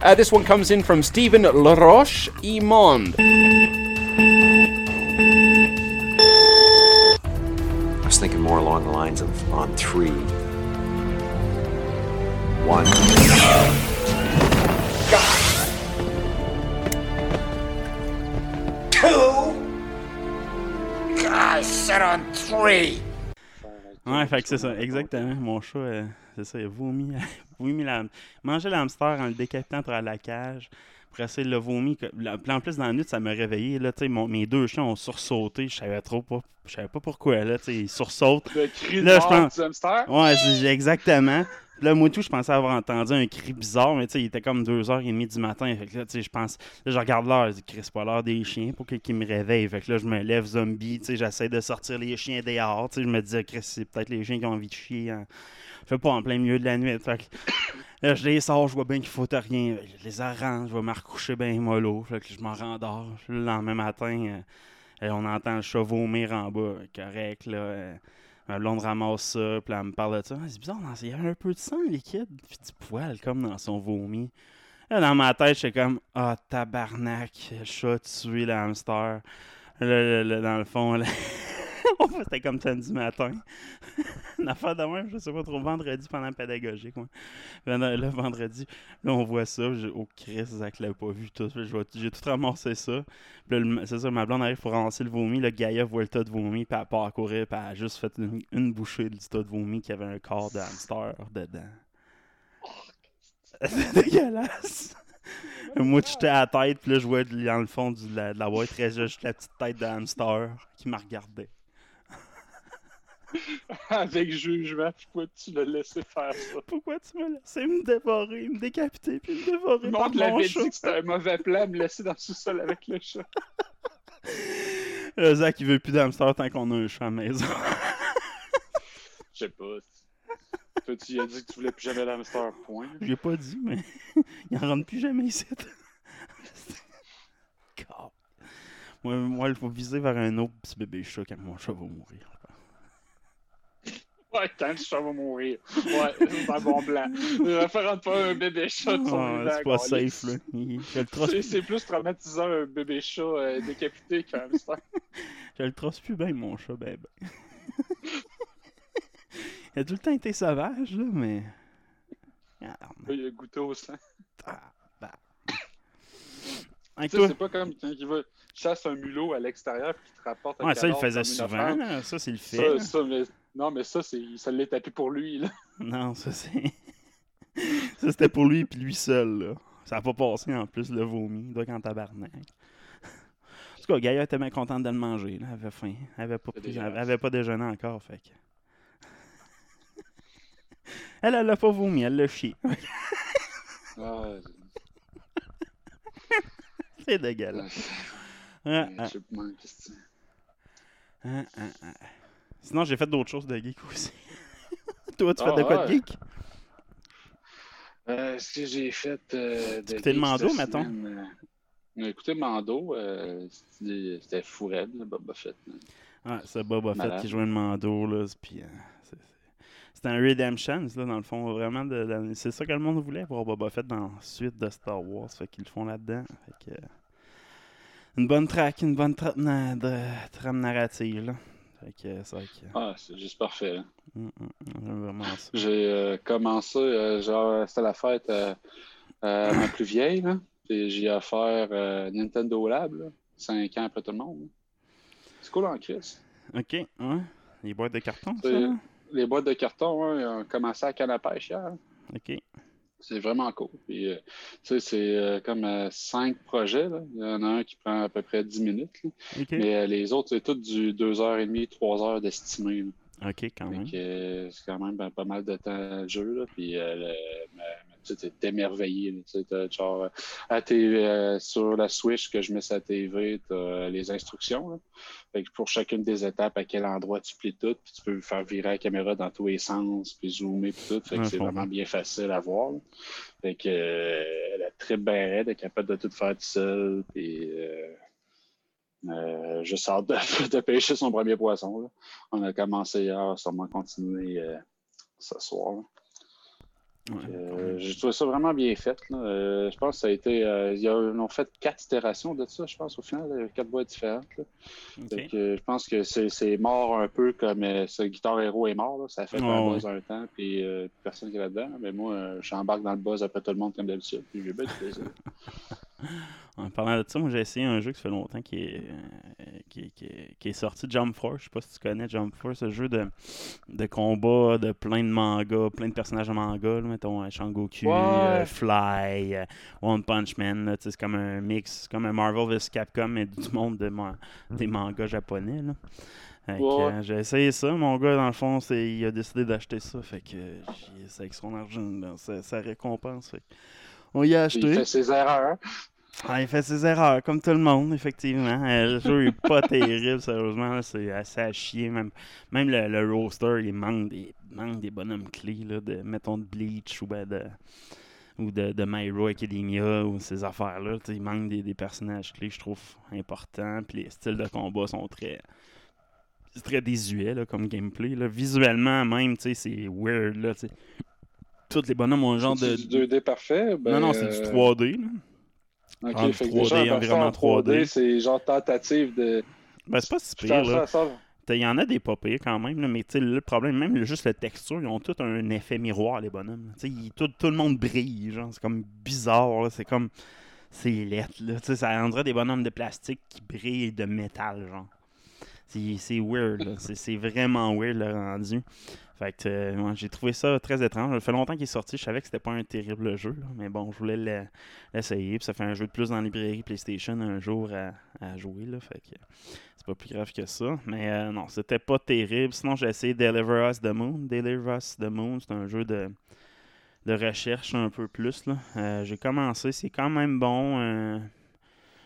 Uh, this one comes in from Stephen Laroche Imond. I was thinking more along the lines of on three. One. Two. I said on three. Ouais, fait que c'est ça, exactement. Mon chat, euh, c'est ça, il a vomi, vomi la, mangé l'hamster en le décapitant à la cage. Après ça, l'a vomi. En plus, dans la nuit, ça m'a réveillé. Là, mon- mes deux chiens ont sursauté. Je savais trop pas. Je savais pas pourquoi. Là, ils sursautent. Le cri de Là, je pense- du hamster? Ouais, exactement. Là, moi, tout, je pensais avoir entendu un cri bizarre, mais tu sais, il était comme 2h30 du matin. Fait que là, tu sais, je pense. Là, je regarde l'heure, je dis, Chris, c'est pas l'heure des chiens pour qu'ils me réveillent. Fait que là, je me lève zombie, tu sais, j'essaie de sortir les chiens dehors. Tu sais, je me dis, Chris, c'est peut-être les chiens qui ont envie de chier. hein. Fait pas en plein milieu de la nuit. Fait que là, je les sors, je vois bien qu'il faut rien. Je les arrange, je vais me recoucher bien mollo. Fait que je m'en rendors. Le lendemain matin, euh, on entend le chat vomir en bas. Correct, là. euh, ramasse ça, puis elle me parle de ça. Ah, c'est bizarre, il y avait un peu de sang liquide, puis du poil comme dans son vomi. Là, dans ma tête, j'étais comme Ah, tabarnak, le chat tué le hamster. Là, là, dans le fond, là, c'était comme samedi matin. Une affaire de même, je sais pas trop, vendredi pendant la pédagogique. Moi. Là, là, vendredi, là, on voit ça. j'ai- Oh, Chris, Zach l'a pas vu tout. Je J'ai tout ramassé ça. Puis là, le- c'est ça, ma blonde arrive pour ramasser le vomi. Le Gaïa voit le tas de vomi, puis elle part courir, puis elle a juste fait une, une bouchée du tas de vomi qui avait un corps de hamster dedans. C'est dégueulasse! Moi, j'étais à la tête, puis là, je vois dans le fond du- de la, de la boîte, restait juste la petite tête de hamster qui me regardait. Avec jugement, pourquoi tu l'as laissé faire ça? Pourquoi tu me laissais me dévorer, me décapiter, puis me dévorer Le par mon chat? dit que c'était un mauvais plan, me laisser dans le sous-sol avec le chat. Le Zach, il veut plus d'hamster tant qu'on a un chat à la maison. Je sais pas. Toi, tu as dit que tu voulais plus jamais l'hamster, point. J'ai pas dit, mais il en rentre plus jamais ici. God. Moi, il faut viser vers un autre petit bébé chat quand mon chat va mourir. Ouais, quand le chat va mourir. Ouais, c'est un bon plan. Ne référente pas un bébé chat de son Ah, vivant, c'est pas safe, là. Je le trosse C'est- plus. C'est plus traumatisant un bébé chat euh, décapité qu'un hamster. Je le trosse plus bien, mon chat, ben, ben. il a tout le temps été sauvage, là, mais. Ah, Il a goûté au sang. bah. Tu sais, c'est pas comme quand il va chasser un mulot à l'extérieur puis qu'il te rapporte un Ouais, ça, il faisait souvent, là. Ça, c'est le fait, Ça, ça, mais... Non, mais ça, c'est... ça l'est tapé pour lui, là. Non, ça c'est. ça c'était pour lui puis lui seul, là. Ça a pas passé en plus le vomi. Il doit qu'en tabarnak. En tout cas, Gaïa était bien contente de le manger. Là. Elle avait faim. Elle avait pas, pris- elle avait pas déjeuné encore, fait que. Elle, elle l'a pas vomi, elle l'a chié. Ah, c'est dégueulasse. Ah, ah, je sais pas, ah, ah, ah. Sinon, j'ai fait d'autres choses de geek aussi. Toi, tu Ah, fais de quoi de geek? Euh, ce que j'ai fait. Euh, de écoutais le Mando, mettons? euh, écouté Mando. euh, c'était c'était fou raide, Boba Fett. Ouais, c'est Boba Fett qui joue le mando, là. Puis, euh, c'est un redemption, là, dans le fond. Vraiment, de, de- c'est ça que le monde voulait, voir Boba Fett dans la suite de Star Wars. Fait qu'ils le font là-dedans. Fait que, euh, une bonne track, une bonne trame narrative, là. Fait que. Ah, c'est juste parfait. Mm, mm, j'aime vraiment ça. J'ai euh, commencé, euh, genre, c'était la fête euh, euh, ma plus vieille, là. Puis j'ai offert Nintendo Lab, là, 5 ans après tout le monde. C'est cool en crise. Ok, ouais. Les boîtes de carton, ça? Les boîtes de carton, hein, ils ont commencé à canne à pêche hier. Ok. C'est vraiment cool. Puis, euh, tu sais, c'est euh, comme euh, cinq projets. là. Il y en a un qui prend à peu près 10 minutes. Mais les autres, c'est tout du 2h30, 3h d'estimé. Ok, quand même. c'est quand même ben, pas mal de temps de jeu. Là. Puis le- ma, t'es émerveillé. tu sais, t'as genre, à tes, euh, sur la Switch que je mets sur la TV, tu as les instructions. là. Fait que pour chacune des étapes, à quel endroit tu plies tout, puis tu peux faire virer la caméra dans tous les sens, puis zoomer, puis tout. Fait que c'est je vraiment bien facile à voir. là. Fait que euh, la trip bien raide, est capable de tout faire tout seul, puis euh, euh, juste hâte de, de pêcher son premier poisson. là. On a commencé hier, sûrement continuer euh, ce soir. là. Euh, J'ai trouvé ça vraiment bien fait. là. Euh, je pense que ça a été. euh, ils ont fait quatre itérations de ça, je pense, au final, euh, quatre boîtes différentes. euh, je pense que c'est mort un peu comme euh, ce Guitar Hero est mort. là. Ça a fait un ouais. buzz un temps, puis euh, personne qui est là-dedans. Mais moi, euh, j'embarque dans le buzz après tout le monde comme d'habitude. Puis j'ai bien du plaisir. En parlant de ça, moi j'ai essayé un jeu qui fait longtemps qui est, euh, qui, est- qui est- qui est sorti, Jump Force. Je sais pas si tu connais Jump Force, ce jeu de, de combat de plein de mangas, plein de personnages de manga, là, mettons euh, Shangoku, euh, Fly, euh, One Punch Man. C'est comme un mix, comme un Marvel vs Capcom, mais du monde de ma- des mangas japonais. Là. Euh, j'ai essayé ça. Mon gars, dans le fond, c'est, il a décidé d'acheter ça. Fait que euh, avec son argent, là, sa, sa récompense. Fait que on y a acheté. Il fait ses erreurs. Ah, il fait ses erreurs, comme tout le monde, effectivement. Euh, le jeu est pas terrible, sérieusement. C'est assez à chier. Même, même le, le roster, il manque des, manque des bonhommes clés, là, de, mettons, de Bleach ou, ben, de, ou de, de My Hero Academia ou ces affaires-là. Il manque des, des personnages clés, je trouve, importants. Puis les styles de combat sont très. Très désuet là, comme gameplay. Là. Visuellement, même, c'est weird. Là. Tous les bonhommes ont un genre de. C'est du 2D parfait. ben, non, non, c'est du euh, 3D. Là. Ok, Genre fait que 3D, déjà, un environnement version en 3D. c'est genre tentative de. Ben, c'est pas si pire, là. ça, ça. Il y en a des pas pires quand même, là, mais tu sais, le problème, même le- juste la texture, ils ont tout un effet miroir, les bonhommes. Ils- tout, tout le monde brille, genre, c'est comme bizarre, là, c'est comme. C'est lettre, là. Ça rendrait des bonhommes de plastique qui brillent de métal, genre. C'est c'est weird, là. C'est- C'est vraiment weird, le rendu. Fait que euh, ouais, j'ai trouvé ça très étrange. Ça fait longtemps qu'il est sorti, je savais que c'était pas un terrible jeu, là, mais bon, je voulais le- l'essayer. Ça fait un jeu de plus dans la librairie PlayStation un jour à, à jouer, là. Fait que c'est pas plus grave que ça. Mais euh, non, c'était pas terrible. Sinon, j'ai essayé Deliver Us the Moon. Deliver Us the Moon, c'est un jeu de, de recherche un peu plus. là. Euh, j'ai commencé, c'est quand même bon. euh,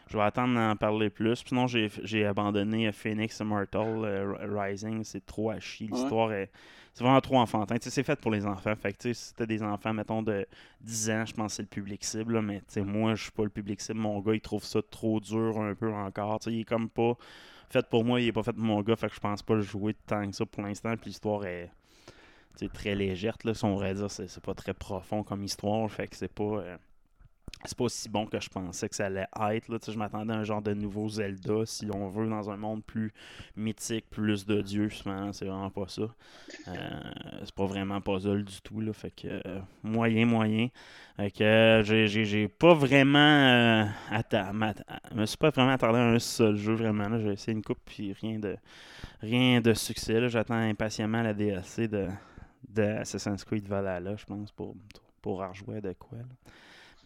je vais attendre d'en parler plus. Sinon, j'ai abandonné Phoenix Immortal euh, Rising. C'est trop à chier. Ouais. L'histoire est. C'est vraiment trop enfantin. C'est fait pour les enfants. Fait que, si t'as des enfants, mettons, de 10 ans, je pense que c'est le public cible. mais, moi, je suis pas le public cible. Mon gars, il trouve ça trop dur un peu encore. Il est comme pas fait pour moi, il est pas fait pour mon gars. Fait que je pense pas le jouer tant que ça pour l'instant. Puis l'histoire est très légère. Là, si on dire, c'est pas très profond comme histoire. Fait que c'est pas. euh, c'est pas aussi bon que je pensais que ça allait être. Là. Je m'attendais à un genre de nouveau Zelda, si on veut, dans un monde plus mythique, plus de dieux. C'est vraiment pas ça. Euh, c'est pas vraiment puzzle du tout. Là. Fait que moyen, moyen. Fait que j'ai- pas vraiment. Euh, me suis pas vraiment attardé à un seul jeu, vraiment. J'ai essayé une coupe, puis rien de, rien de succès. J'attends impatiemment la DLC de, de Assassin's Creed Valhalla, je pense, pour, pour rejouer de quoi.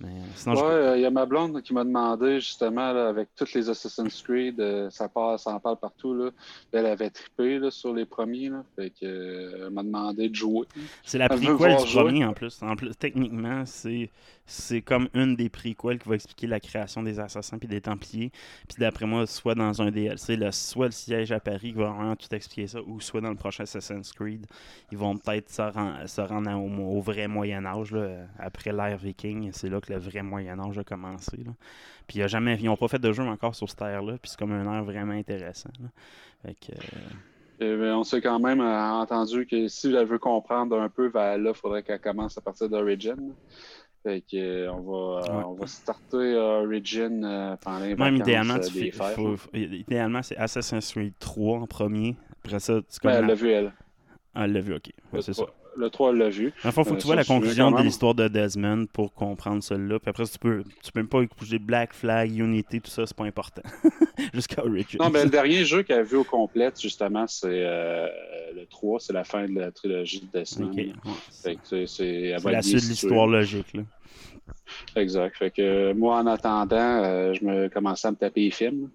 Mais euh, sinon, je- Ouais, euh, il y a ma blonde qui m'a demandé justement là, avec toutes les Assassin's Creed, euh, ça, part, ça en parle partout. Là. Elle avait trippé là, sur les premiers. Là, fait que, euh, elle m'a demandé de jouer. C'est la Elle veut prequel voir du premier en plus. En plus, techniquement, c'est c'est comme une des prequels qui va expliquer la création des assassins puis des templiers. Puis d'après moi, soit dans un DLC, soit le siège à Paris qui va vraiment tout expliquer ça, ou soit dans le prochain Assassin's Creed, ils vont peut-être se, ren- se rendre au, vrai Moyen Âge là, après l'ère viking. C'est là que le vrai Moyen Âge a commencé. là. Puis ils n'ont pas fait de jeu encore sur cette ère-là. Puis c'est comme un air vraiment intéressant. là. Euh, ben, on s'est quand même euh, entendu que si elle veut comprendre un peu Valhalla, il faudrait qu'elle commence à partir d'Origin. Fait que, euh, on, va, euh, Ouais. on va starter euh, Origin euh, pendant les Même idéalement, euh, tu des fais- fêtes. faut- faut- idéalement, c'est Assassin's Creed 3 en premier. Après ça, tu Ben, elle connais- l'a vu, elle. Ah, elle l'a vu, ok. Ouais, c'est ça. 3, le 3, elle l'a vu. Fond, faut que Euh, tu vois ça, la conclusion de l'histoire de Desmond pour comprendre celle-là. Puis après, tu peux, tu peux même pas écouter Black Flag, Unity, tout ça, c'est pas important. Jusqu'à Origins. Non, mais le dernier jeu qu'elle a vu au complet, justement, c'est euh, le 3, c'est la fin de la trilogie de Desmond. Ok, ouais, c'est- la suite de l'histoire logique. Là. Exact. Fait que euh, moi, en attendant, euh, je me commençais à me taper les films.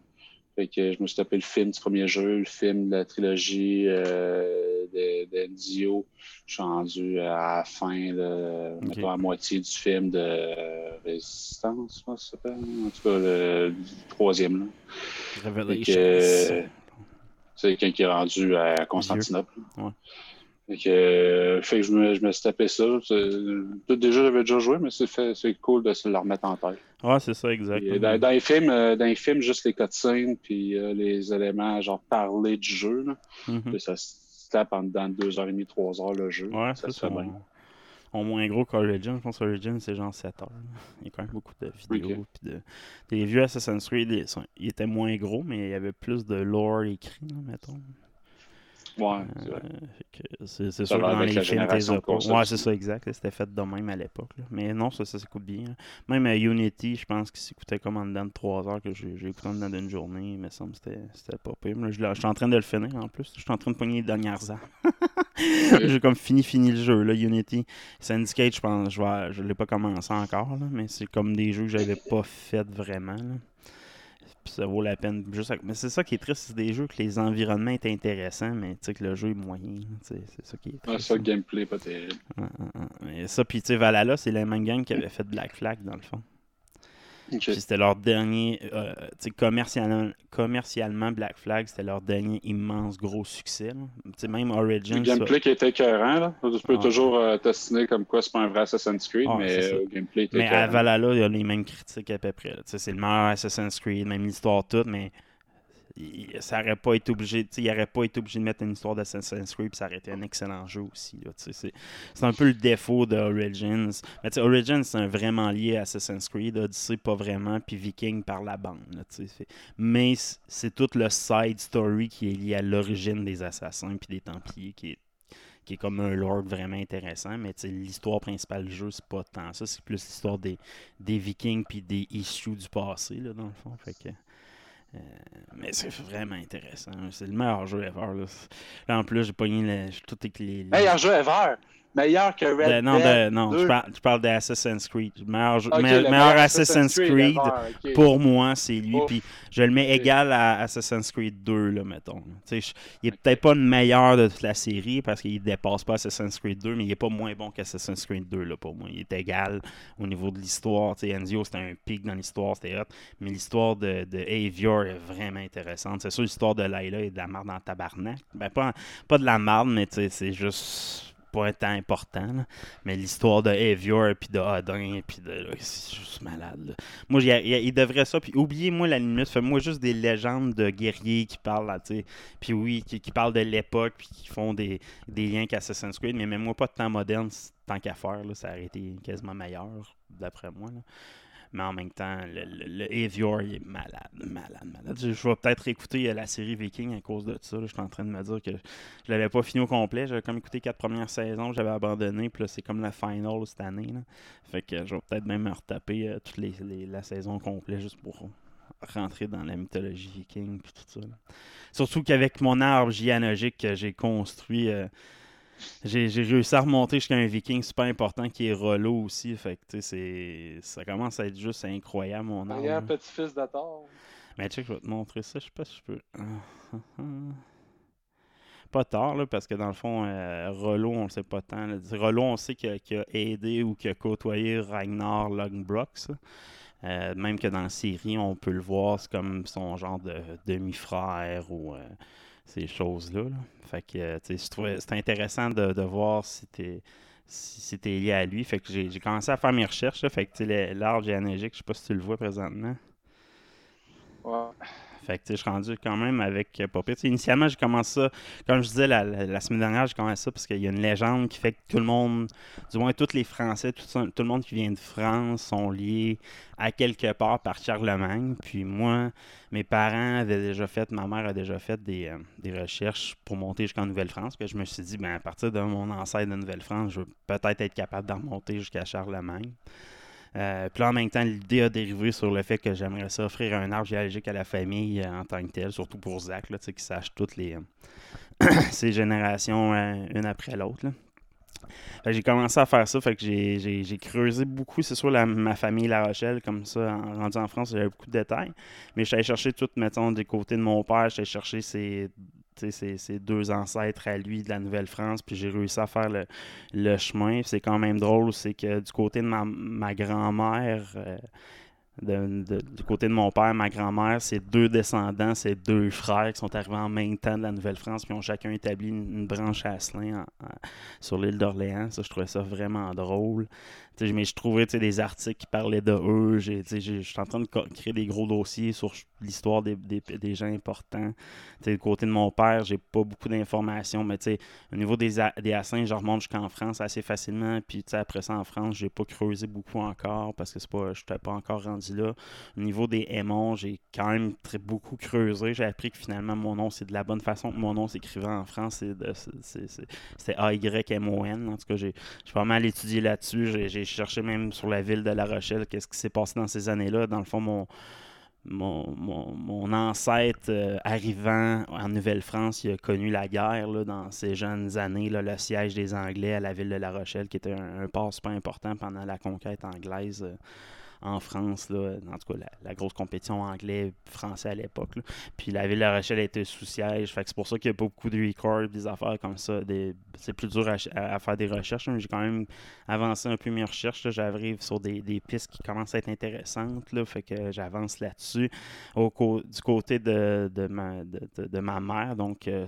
Fait que je me suis tapé le film du premier jeu, le film de la trilogie euh, de, de Dio. Je suis rendu à la fin, là, mettons à moitié du film de euh, Résistance, je pense que ça s'appelle. En tout cas, le, le troisième. Là. Revelations. c'est quelqu'un qui est rendu à Constantinople. Ouais. Fait que, euh, fait que je, me, je me suis tapé ça. Déjà, j'avais déjà joué, mais c'est cool de se le remettre en tête. Ouais, c'est ça, exact. Puis, dans, dans les films, euh, dans les films, juste les cutscenes puis euh, les éléments, genre parler du jeu, là. Puis ça se tape en dedans de deux heures et demie, trois heures le jeu. Ouais, ça c'est se fait bien. On moins gros qu'Origin. Je pense qu'Origin, c'est genre 7 heures. Il y a quand même beaucoup de vidéos. puis de... Les vieux Assassin's Creed, ils, sont- ils étaient moins gros, mais il y avait plus de lore écrit, là, mettons. Ouais, c'est. Euh, c'est sûr que dans les films, t'es Ouais, c'est ça, exact. C'était fait de même à l'époque. Mais non, ça, ça s'écoute bien. là. Même à Unity, je pense qu'il s'écoutait comme en dedans de 3 heures que j'ai écouté en dedans d'une journée. Il me semble que c'était- pas pire. Je suis en train de le finir en plus. Je suis en train de pogner les dernières armes. j'ai comme fini, fini le jeu, là, Unity. Syndicate, je pense, je, vais, je l'ai pas commencé encore, là, mais c'est comme des jeux que j'avais pas fait vraiment. là. Puis ça vaut la peine. Juste à- Mais c'est ça qui est triste, c'est des jeux que les environnements étaient intéressants, mais tu sais que le jeu est moyen. C'est ça qui est Ouais, triste. ça, le gameplay, pas terrible. Et ça, puis tu sais, Valhalla, c'est la même gang qui avait fait Black Flag dans le fond. Puis c'était leur dernier, euh, sais, commercialement, commercialement, Black Flag, c'était leur dernier immense gros succès. même Le Origins. ça- gameplay qui était écœurant, là. Tu peux toujours euh, t'assiner comme quoi c'est pas un vrai Assassin's Creed, Ouais, mais euh, le gameplay était Mais à. Valhalla, il y a les mêmes critiques à peu près. C'est le meilleur Assassin's Creed, même l'histoire toute, mais il- ça aurait pas été obligé, il aurait pas été obligé de mettre une histoire d'Assassin's Creed, puis ça aurait été un excellent jeu aussi. C'est un peu le défaut de Origins. Mais Origins, c'est un vraiment lié à Assassin's Creed, Odyssey pas vraiment, puis Viking par la bande. Mais c'est tout le side story qui est lié à l'origine des assassins puis des Templiers qui est qui est comme un lore vraiment intéressant, mais l'histoire principale du jeu, c'est pas tant ça, c'est plus l'histoire des, des Vikings puis des issues du passé, là, dans le fond. Fait que, euh, mais c'est vraiment intéressant. C'est le meilleur jeu ever. Là, Là, en plus, j'ai pogné le, tout les. les- Meilleur jeu ever! Meilleur que Red de- non, Dead de- non 2. je, parle, je parle d'Assassin's Creed. Le meilleur, Assassin's Creed, pour moi, c'est lui. Puis je le mets égal à Assassin's Creed 2, là, mettons. Je- il est peut-être pas le meilleur de toute la série parce qu'il dépasse pas Assassin's Creed 2, mais il est pas moins bon qu'Assassin's Creed 2, là, pour moi. Il est égal au niveau de l'histoire. Enzio, c'était un pic dans l'histoire, c'était hot. Mais l'histoire de, de Avior est vraiment intéressante. C'est sûr, l'histoire de Layla est de la marde en tabarnak. Ben, pas, pas de la marde, mais c'est juste pas temps important. Mais l'histoire de Avior, puis de Odin, puis de. c'est juste malade. là. Moi, il, devrait ça. Puis oubliez-moi la limite. Fais-moi juste des légendes de guerriers qui parlent, là, tu. Puis oui, qui, parlent de l'époque, puis qui font des, des liens qu'Assassin's Creed. Mais même moi, pas de temps moderne, tant qu'à faire. Là, ça aurait été quasiment meilleur, d'après moi. Mais en même temps, le, Avior, est malade, malade, malade. Je, vais peut-être écouter la série Viking à cause de ça. Je suis en train de me dire que je l'avais pas fini au complet. J'avais comme écouté quatre premières saisons, j'avais abandonné. Puis là, c'est comme la final cette année. Fait que je vais peut-être même me retaper euh, toute les, la saison complète juste pour rentrer dans la mythologie viking puis tout ça. Surtout qu'avec mon arbre géologique que j'ai construit, euh, j'ai réussi à remonter jusqu'à un viking super important qui est Rollo aussi. Fait que tu ça commence à être juste incroyable mon. Meilleur là. petit-fils de Thor. Mais check, je vais te montrer ça. Je sais pas si je peux. Pas tard, là, parce que dans le fond, euh, Rollo, on le sait pas tant. là. Rollo, on sait qu'il a, aidé ou qu'il a côtoyé Ragnar Lothbrok. Euh, même que dans la série, on peut le voir, c'est comme son genre de demi-frère ou euh, ces choses-là. là. Fait que, euh, c'était intéressant de, de voir si t'es si c'était lié à lui. Fait que j'ai commencé à faire mes recherches. Fait que, l'arbre généalogique, je sais pas si tu le vois présentement. Ouais. Fait que je suis rendu quand même avec euh, pas Initialement, j'ai commencé ça, comme je disais la, semaine dernière, j'ai commencé ça parce qu'il y a une légende qui fait que tout le monde, du moins tous les Français, tout, le monde qui vient de France sont liés à quelque part par Charlemagne. Puis moi, mes parents avaient déjà fait, ma mère a déjà fait des, euh, recherches pour monter jusqu'en Nouvelle-France. Je me suis dit, ben, à partir de mon ancêtre de Nouvelle-France, je vais peut-être être capable d'en remonter jusqu'à Charlemagne. Euh, puis en même temps, l'idée a dérivé sur le fait que j'aimerais ça offrir un arbre géologique à la famille euh, en tant que tel, surtout pour Zach, là, qu'il sache toutes les, ces générations euh, une après l'autre. j'ai commencé à faire ça, fait que j'ai- creusé beaucoup, c'est sûr, ma famille La Rochelle, comme ça, en, rendu en France, j'avais beaucoup de détails. Mais allé chercher tout, mettons, du côté de mon père, j'allais chercher ses, ses deux ancêtres à lui de la Nouvelle-France, puis j'ai réussi à faire le, chemin. C'est quand même drôle, c'est que du côté de ma, grand-mère, euh, du côté de mon père, ma grand-mère, c'est deux descendants, c'est deux frères qui sont arrivés en même temps de la Nouvelle-France, puis ont chacun établi une, branche à Asselin sur l'île d'Orléans. Ça, je trouvais ça vraiment drôle. Mais je trouvais des articles qui parlaient de eux. Je suis en train de créer des gros dossiers sur l'histoire des, gens importants. Du côté de mon père, j'ai pas beaucoup d'informations, mais au niveau des, des Assins, je remonte jusqu'en France assez facilement. Puis après ça, en France, j'ai pas creusé beaucoup encore parce que je n'étais pas encore rendu là. Au niveau des Aimons, j'ai quand même beaucoup creusé. J'ai appris que finalement, mon nom, c'est de la bonne façon que mon nom s'écrivait en France. C'est A-Y-M-O-N. En tout cas, j'ai pas mal étudié là-dessus. Cherché même sur la ville de La Rochelle, qu'est-ce qui s'est passé dans ces années-là. Dans le fond, mon, mon, mon- ancêtre euh, arrivant en Nouvelle-France, il a connu la guerre là, dans ses jeunes années, là, le siège des Anglais à la ville de La Rochelle, qui était un, un super important pendant la conquête anglaise euh, en France. Là, en tout cas, la, grosse compétition anglais-français à l'époque. Puis la ville de La Rochelle était sous siège. Fait que c'est pour ça qu'il y a pas beaucoup de records, des affaires comme ça. C'est plus dur à, faire des recherches. mais J'ai quand même avancé un peu mes recherches. J'arrive sur des, pistes qui commencent à être intéressantes. Fait que j'avance là-dessus. Du côté de, ma, de, ma mère, donc euh,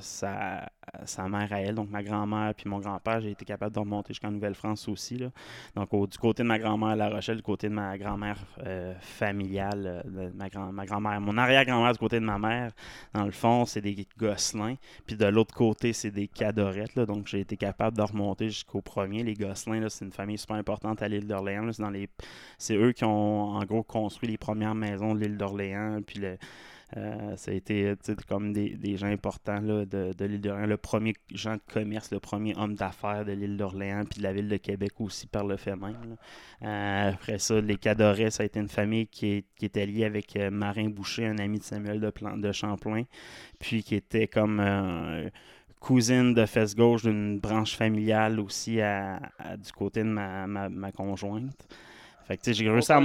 sa, sa mère à elle, donc ma grand-mère puis mon grand-père, j'ai été capable de remonter jusqu'en Nouvelle-France aussi. Là. Donc du côté de ma grand-mère La Rochelle, du côté de ma grand-mère euh, familiale, euh, ma, grand, ma grand-mère, mon arrière-grand-mère du côté de ma mère, dans le fond, c'est des Gosselins. Puis de l'autre côté, c'est des Cadorettes. là. donc j'ai été capable de remonter jusqu'au premier. Les Gosselins, c'est une famille super importante à l'île d'Orléans. C'est les eux qui ont en gros construit les premières maisons de l'île d'Orléans. Puis le, euh, ça a été comme des, gens importants de, de l'île d'Orléans. Le premier gens de commerce, le premier homme d'affaires de l'île d'Orléans, puis de la ville de Québec aussi par le fait même. Euh, après ça, les Cadorets, ça a été une famille qui, était liée avec euh, Marin Boucher, un ami de Samuel de, Champlain, puis qui était comme cousine de fesse gauche d'une branche familiale aussi du côté de ma conjointe. Fait que, j'ai réussi à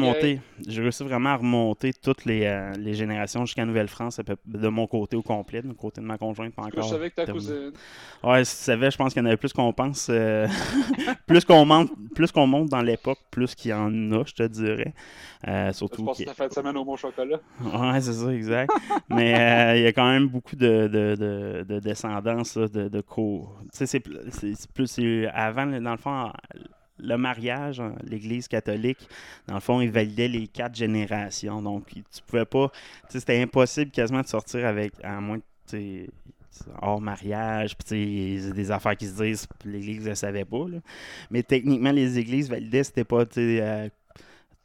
j'ai réussi vraiment à remonter toutes les, euh, les générations jusqu'à Nouvelle-France, de mon côté au complet, du côté de ma conjointe, pas Je encore. savais que ta cousine? Ouais, si tu savais, je pense qu'il y en avait plus qu'on pense. euh, plus qu'on monte, plus qu'on monte dans l'époque, plus qu'il y en a, je te dirais. Euh, Je surtout qu'il- ta fin de semaine au Mont Chocolat. Ouais, c'est ça, exact. Mais euh, il y a quand même beaucoup de, de, de, de descendance, là, de, de co. Tu sais, c'est pl- c'est c'est plus. Avant, dans le fond, le mariage, hein, l'Église catholique, dans le fond, il validait les quatre générations. Donc, tu pouvais pas. C'était impossible quasiment de sortir avec. À moins que. hors mariage, puis des affaires qui se disent, l'Église ne savait pas. Mais techniquement, les églises validaient, c'était pas euh,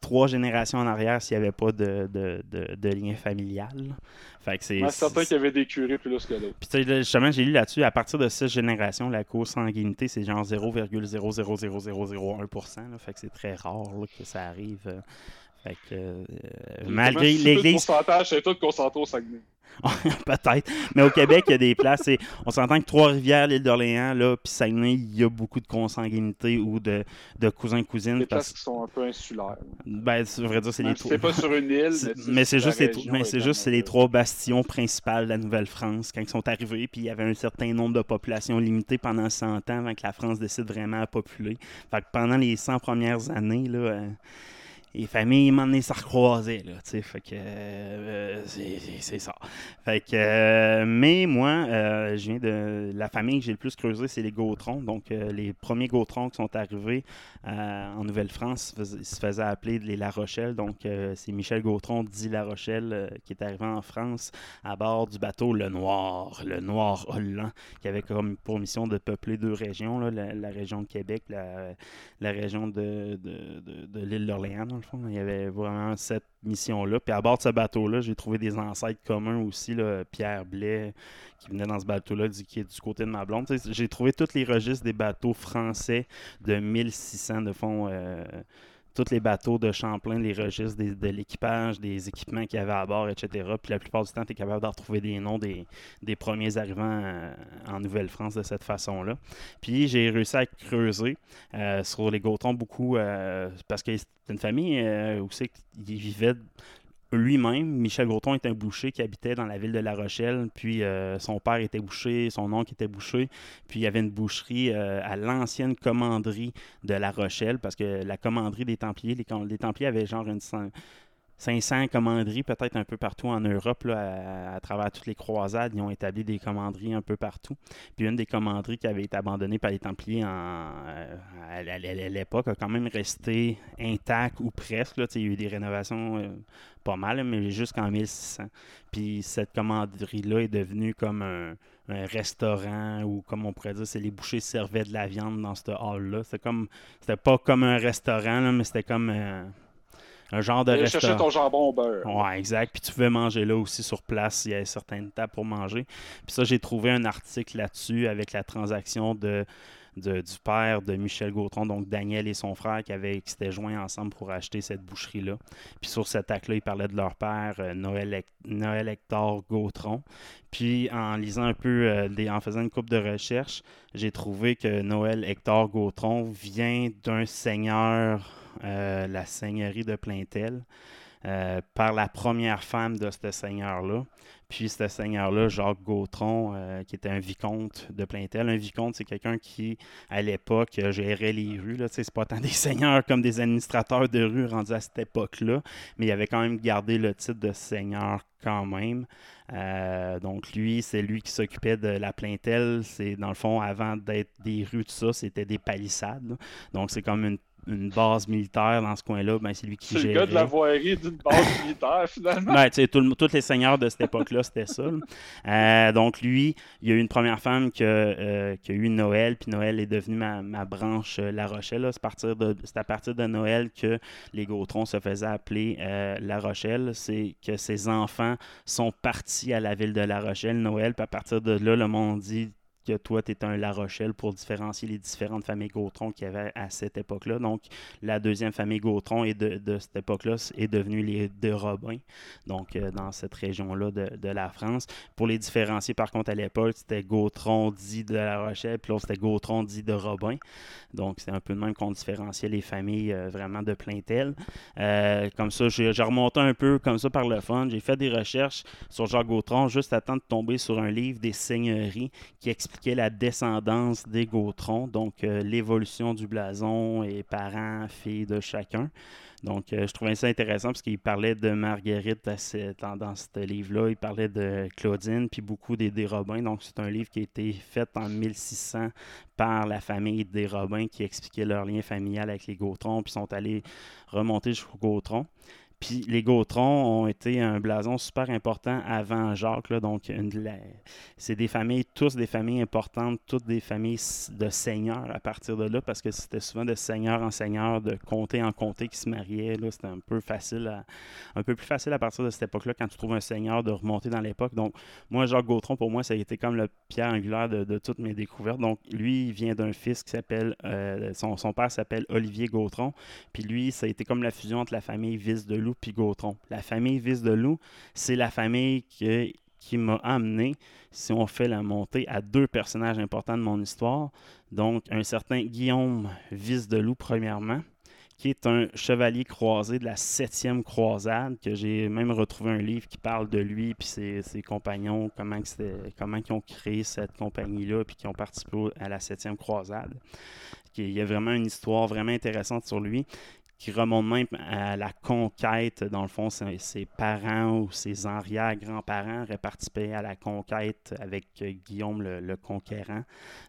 trois générations en arrière s'il n'y avait pas de, de, de, de lien familial. Fait que c'est. Ouais, certain qu'il y avait des curés plus là que d'autres. Puis justement, j'ai lu là-dessus, à partir de cette génération, la consanguinité, c'est genre 0,00001%. là. Fait que c'est très rare là, que ça arrive. Fait que euh, malgré l'Église, pourcentage, c'est tout concentré au Saguenay. peut-être. Mais au Québec, il y a des places. c'est- On s'entend que Trois-Rivières, l'île d'Orléans, là, puis Saguenay, il y a beaucoup de consanguinité ou de, de cousins-cousines. Des places Parce... qui sont un peu insulaires. Ben, ça veut dire c'est les si c'est pas sur une île, mais, c'est juste, les, mais est c'est juste c'est les trois bastions principales de la Nouvelle-France quand ils sont arrivés, puis il y avait un certain nombre de populations limitées pendant 100 ans avant que la France décide vraiment à populer. Fait que pendant les 100 premières années, là, euh, les familles m'en est ça recroisait, là, tu sais, fait que euh, c'est- ça. Fait que, euh, mais moi, euh, je viens de la famille que j'ai le plus creusé, c'est les Gautrons. Donc, les premiers Gautrons qui sont arrivés en Nouvelle-France ils se faisaient appeler les La Rochelle. Donc, c'est Michel Gautron, dit La Rochelle, qui est arrivé en France à bord du bateau Le Noir, le Noir Holland, qui avait comme pour mission de peupler deux régions, là, la, région de Québec, la, région de, l'île d'Orléans, Il y avait vraiment cette mission-là. Puis à bord de ce bateau-là, j'ai trouvé des ancêtres communs aussi, Pierre Blais, qui venait dans ce bateau-là, qui est du côté de ma blonde. J'ai trouvé tous les registres des bateaux français de 1600 de fond. euh, tous les bateaux de Champlain, les registres de l'équipage, des équipements qu'il y avait à bord, etc. Puis la plupart du temps, tu es capable d'en retrouver des noms des, premiers arrivants euh, en Nouvelle-France de cette façon-là. Puis j'ai réussi à creuser euh, sur les Gautons beaucoup euh, parce que c'est une famille où c'est qu'il vivait lui-même. Michel Gautron est un boucher qui habitait dans la ville de La Rochelle. Puis euh, son père était boucher, son oncle était boucher. Puis il y avait une boucherie euh, à l'ancienne commanderie de La Rochelle parce que la commanderie des Templiers, les, Templiers avaient genre une 500 commanderies peut-être un peu partout en Europe, là, à, travers toutes les croisades. Ils ont établi des commanderies un peu partout. Puis une des commanderies qui avait été abandonnée par les Templiers euh, à, l'époque a quand même resté intacte ou presque. là. Il y a eu des rénovations euh, pas mal, mais jusqu'en 1600. Puis cette commanderie-là est devenue comme un, restaurant ou comme on pourrait dire, c'est les bouchers servaient de la viande dans ce hall-là. C'était comme, c'était pas comme un restaurant, mais c'était comme euh, un genre de Allez chercher restaurant. ton jambon au beurre. Ouais, exact. Puis tu pouvais manger là aussi sur place. Il y avait certaines tables pour manger. Puis ça, j'ai trouvé un article là-dessus avec la transaction de, de- du père de Michel Gautron, donc Daniel et son frère qui, avaient, qui s'étaient joints ensemble pour acheter cette boucherie-là. Puis sur cet acte-là, ils parlaient de leur père, euh, Noël, Noël Hector Gautron. Puis en lisant un peu, euh, des- en faisant une coupe de recherche, j'ai trouvé que Noël Hector Gautron vient d'un seigneur, la seigneurie de Plaintel, euh, par la première femme de ce seigneur-là. Puis ce seigneur-là, Jacques Gautron, euh, qui était un vicomte de Plaintel. Un vicomte, c'est quelqu'un qui, à l'époque, euh, gérait les rues. C'est pas tant des seigneurs comme des administrateurs de rue rendus à cette époque-là, mais il avait quand même gardé le titre de seigneur quand même. Euh, donc lui, c'est lui qui s'occupait de la Plaintel. C'est dans le fond, avant d'être des rues, tout ça, c'était des palissades. Donc c'est comme une, une base militaire dans ce coin-là. Ben, c'est lui qui C'est le gars de la voirie d'une base militaire, finalement. Ben, tout tous les seigneurs de cette époque-là, c'était ça. Euh, donc, lui, il y a eu une première femme qui a, euh, qui a eu Noël, puis Noël est devenu ma, ma branche euh, La Rochelle. C'est partir de- c'est à partir de Noël que les Gautrons se faisaient appeler La Rochelle. C'est que ses enfants sont partis à la ville de La Rochelle, Noël, puis à partir de là, le monde dit que toi, tu es un La Rochelle pour différencier les différentes familles Gautron qu'il y avait à cette époque-là. Donc, la deuxième famille Gautron est de, cette époque-là est devenue les de Robin, donc euh, dans cette région-là de, de la France. Pour les différencier, par contre, à l'époque, c'était Gautron dit de La Rochelle, puis l'autre, c'était Gautron dit de Robin. Donc, c'est un peu de même qu'on différenciait les familles euh, vraiment de plein tel. Euh, comme ça, j'ai remonté un peu comme ça par le fun. J'ai fait des recherches sur Jacques Gautron juste à temps de tomber sur un livre des seigneuries qui la descendance des Gautrons, donc euh, l'évolution du blason et parents, filles de chacun. Donc, euh, je trouvais ça intéressant parce qu'il parlait de Marguerite dans, ce livre-là. Il parlait de Claudine, puis beaucoup des, des Robins. Donc, c'est un livre qui a été fait en 1600 par la famille des Robins qui expliquait leur lien familial avec les Gautrons, puis sont allés remonter jusqu'aux Gautrons. Puis les Gautrons ont été un blason super important avant Jacques. donc, c'est des familles, tous des familles importantes, toutes des familles de seigneurs à partir de là, parce que c'était souvent de seigneur en seigneur, de comté en comté qui se mariaient. C'était un peu facile, un peu plus facile à partir de cette époque-là quand tu trouves un seigneur de remonter dans l'époque. Donc, moi, Jacques Gautron, pour moi, ça a été comme le pierre angulaire de, toutes mes découvertes. Donc, lui, il vient d'un fils qui s'appelle, euh, son, père s'appelle Olivier Gautron. Puis lui, ça a été comme la fusion entre la famille Vis de Loup La famille Vis de Loup, c'est la famille qui, m'a amené, si on fait la montée, à deux personnages importants de mon histoire. Donc, un certain Guillaume Vis de Loup, premièrement, qui est un chevalier croisé de la septième croisade, que j'ai même retrouvé un livre qui parle de lui puis ses, compagnons, comment, comment ils ont créé cette compagnie-là, puis qui ont participé à la septième croisade. Il y a vraiment une histoire vraiment intéressante sur lui qui remonte même à la conquête. Dans le fond, ses, parents ou ses arrière-grands-parents auraient participé à la conquête avec euh, Guillaume le, Conquérant.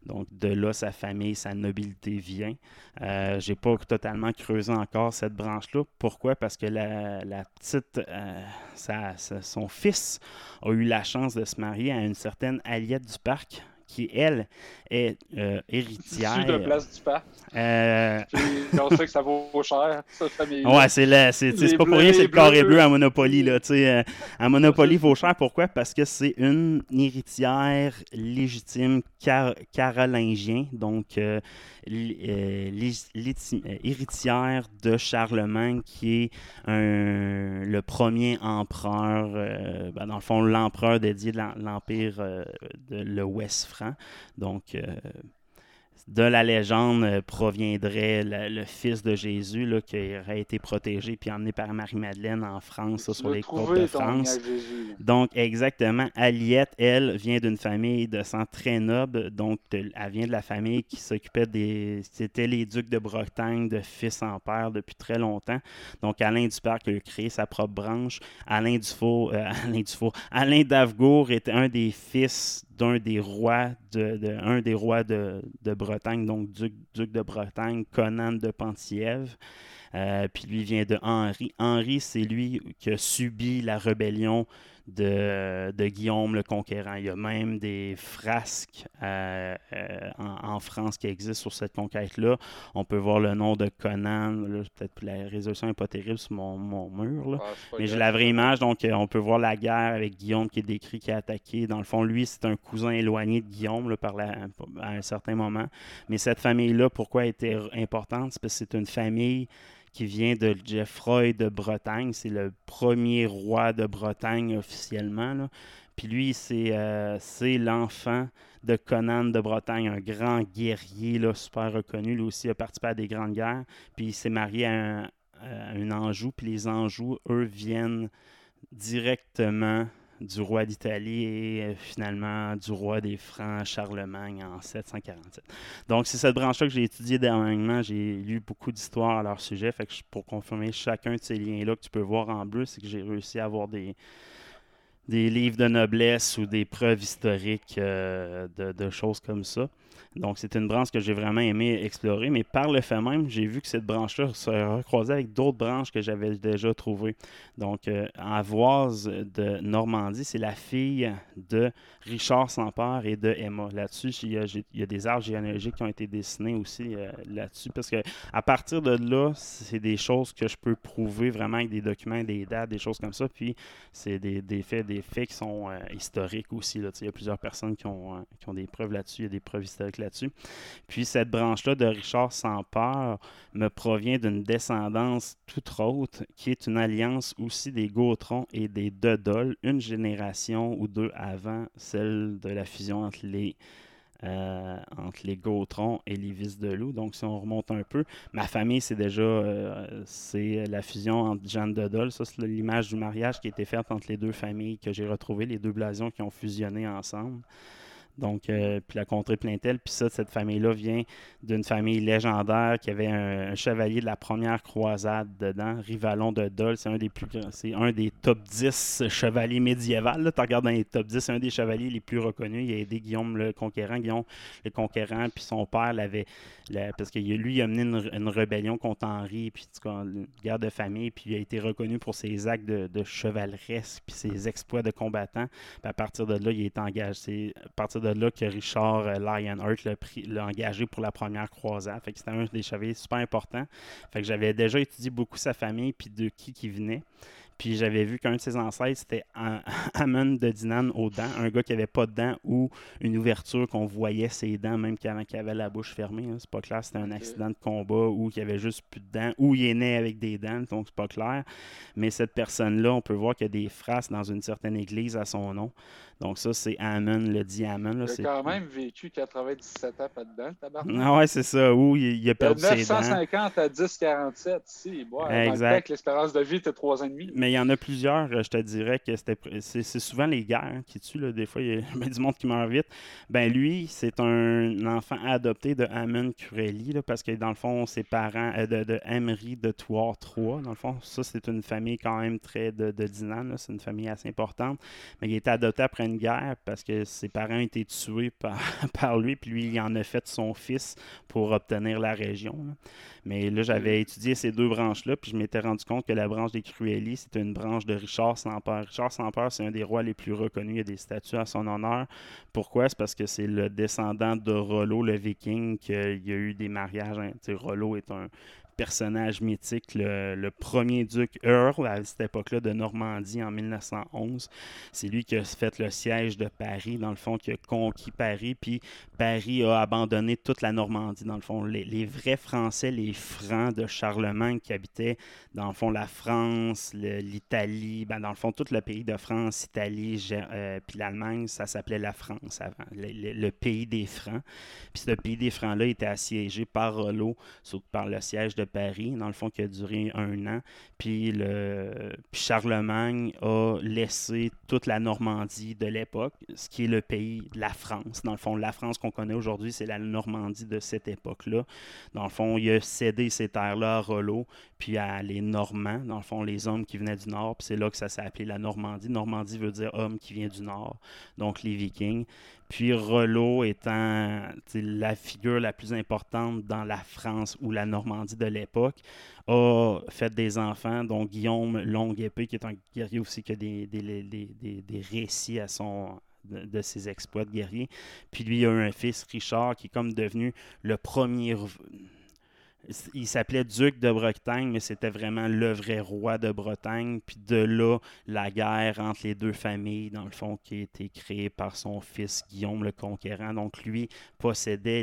Donc, de là, sa famille, sa nobilité vient. Euh, J'ai pas totalement creusé encore cette branche-là. Pourquoi? Parce que la, la petite, euh, son fils a eu la chance de se marier à une certaine Aliette du Parc qui, elle, est euh, héritière. Sud de place du parc. Euh, Puis, on sait que ça vaut cher, cette famille. Ouais, c'est là, c'est pas pour rien, c'est le carré bleu à Monopoly là, euh, à Monopoly, vaut cher pourquoi? Parce que c'est une héritière légitime car- carolingien, donc li- euh, euh, héritière de Charlemagne qui est le premier empereur, euh, ben, dans le fond l'empereur dédié de l'em- l'empire de l'Ouest franc. Donc de la légende euh, proviendrait le, le fils de Jésus là, qui aurait été protégé puis emmené par Marie-Madeleine en France, sur les côtes de France. Donc, exactement. Aliette, elle, vient d'une famille de sang très noble. Donc, de- elle vient de la famille qui s'occupait des. C'était les ducs de Bretagne, de fils en père depuis très longtemps. Donc, Alain Dupère qui a créé sa propre branche. Alain Dufour, euh, Alain Dufour, Alain d'Avgour était un des fils d'un des rois de, un des rois de, Bretagne, donc duc, duc de Bretagne, Conan de Penthièvre. Euh, puis lui vient de Henri. Henri, c'est lui qui a subi la rébellion de, de Guillaume le Conquérant. Il y a même des frasques euh, euh, en, en France qui existent sur cette conquête-là. On peut voir le nom de Conan. Peut-être que la résolution n'est pas terrible sur mon, mon mur. là. Ah, Mais j'ai la vraie image, donc euh, on peut voir la guerre avec Guillaume qui est décrit, qui a attaqué. Dans le fond, lui, c'est un cousin éloigné de Guillaume là, par la- à un certain moment. Mais cette famille-là, pourquoi elle était importante? C'est parce que c'est une famille qui vient de Geoffroy de Bretagne. C'est le premier roi de Bretagne officiellement. là. Puis lui, c'est euh, c'est l'enfant de Conan de Bretagne, un grand guerrier là, super reconnu. Lui aussi a participé à des grandes guerres. Puis il s'est marié à un, Anjou. Puis les Anjous, eux, viennent directement du roi d'Italie et euh, finalement du roi des Francs Charlemagne en 747. Donc c'est cette branche-là que j'ai étudiée dernièrement. J'ai lu beaucoup d'histoires à leur sujet. Fait que pour confirmer chacun de ces liens-là que tu peux voir en bleu, c'est que j'ai réussi à avoir des, des livres de noblesse ou des preuves historiques euh, de, choses comme ça. Donc, c'est une branche que j'ai vraiment aimé explorer, mais par le fait même, j'ai vu que cette branche-là se recroisait avec d'autres branches que j'avais déjà trouvées. Donc, euh, Avoise de Normandie, c'est la fille de Richard Sampère et de Emma. Là-dessus, il y, a, j'ai- il y a des arbres généalogiques qui ont été dessinés aussi euh, là-dessus, parce que à partir de là, c'est des choses que je peux prouver vraiment avec des documents, des dates, des choses comme ça. Puis, c'est des, des faits, des faits qui sont euh, historiques aussi. Là. Il y a plusieurs personnes qui ont, euh, qui ont des preuves là-dessus. Il y a des preuves historiques là-dessus. Puis cette branche-là de Richard sans peur me provient d'une descendance toute autre, qui est une alliance aussi des Gautrons et des Dodol, une génération ou deux avant celle de la fusion entre les euh, entre les Gautrons et les Vis de Loup. Donc, si on remonte un peu, ma famille, c'est déjà euh, c'est la fusion entre Jeanne de Dole. Ça, c'est l'image du mariage qui a été faite entre les deux familles que j'ai retrouvées, les deux blasons qui ont fusionné ensemble. Donc, euh, puis la contrée Plaintel. Puis ça, cette famille-là vient d'une famille légendaire qui avait un, chevalier de la première croisade dedans, Rivalon de Dole. C'est un des c'est un des top 10 chevaliers médiévals. Tu regardes dans les top 10, c'est un des chevaliers les plus reconnus. Il a aidé Guillaume le Conquérant. Guillaume le Conquérant, puis son père l'avait. la- parce que lui, il a mené une, rébellion contre Henri, puis une guerre de famille, puis il a été reconnu pour ses actes de, chevaleresque, puis ses exploits de combattant. Puis à partir de là, il est engagé. Là que Richard euh, Lionheart l'a engagé pour la première croisade. Fait que c'était un des chevaliers super importants. Fait que j'avais déjà étudié beaucoup sa famille puis de qui qui venait. Puis j'avais vu qu'un de ses ancêtres, c'était Am- Amon de Dinan aux dents, un gars qui avait pas de dents ou une ouverture qu'on voyait ses dents, même qu'il avait, qu'il avait la bouche fermée. hein. C'est pas clair, c'était un accident de combat ou qu'il avait juste plus de dents ou il est né avec des dents, donc c'est pas clair. Mais cette personne-là, on peut voir qu'il y a des frasques dans une certaine église à son nom. Donc ça, c'est Amon, le dit Amon. là, Il a quand même vécu 97 ans pas dedans, le tabarnak. Ah ouais, c'est ça. Il, il a De perdu ses dents. 950 à 1047, si. Bon, Exact. l'espérance de vie était 3 ans et demi. Mais il y en a plusieurs, euh, je te dirais que c'était c'est souvent les guerres qui tuent. là. Des fois, il y a ben, du monde qui meurt vite. Ben lui, c'est un enfant adopté de Amon Curelli, là, parce que dans le fond, ses parents, euh, de, de Emery de Thouars III, dans le fond, ça c'est une famille quand même très de, de Dinan, c'est une famille assez importante. Mais il a été adopté après une guerre parce que ses parents ont été tués par, par lui, puis lui, il en a fait son fils pour obtenir la région. là. Mais là, j'avais étudié ces deux branches-là, puis je m'étais rendu compte que la branche des Cruelli, c'est une branche de Richard sans peur. Richard sans peur, c'est un des rois les plus reconnus. Il y a des statues à son honneur. Pourquoi? C'est parce que c'est le descendant de Rollo, le viking, qu'il y a eu des mariages. Hein. Rollo est un personnage mythique, le, premier duc Earl à cette époque-là de Normandie en 1911. C'est lui qui a fait le siège de Paris, dans le fond, qui a conquis Paris, puis Paris a abandonné toute la Normandie, dans le fond. Les, vrais Français, les Francs de Charlemagne qui habitaient, dans le fond, la France, l'Italie, ben, dans le fond, tout le pays de France, Italie, euh, puis l'Allemagne, ça s'appelait la France avant, le, pays des Francs. Puis ce pays des Francs-là était assiégé par Rollo, par le siège de Paris, dans le fond, qui a duré un an. Puis, le, Charlemagne a laissé toute la Normandie de l'époque, ce qui est le pays de la France. Dans le fond, la France qu'on connaît aujourd'hui, c'est la Normandie de cette époque-là. Dans le fond, il a cédé ces terres-là à Rollo, puis à les Normands, dans le fond, les hommes qui venaient du Nord. Puis c'est là que ça s'est appelé la Normandie. Normandie veut dire homme qui vient du Nord, donc les Vikings. Puis Rollo étant la figure la plus importante dans la France ou la Normandie de l'époque, a fait des enfants, dont Guillaume Longue-Épée, qui est un guerrier aussi qui a des, des, récits de, ses exploits de guerrier. Puis lui, il a un fils, Richard, qui est comme devenu le premier il s'appelait duc de Bretagne, mais c'était vraiment le vrai roi de Bretagne. Puis de là, la guerre entre les deux familles, dans le fond, qui a été créée par son fils Guillaume le Conquérant. Donc lui possédait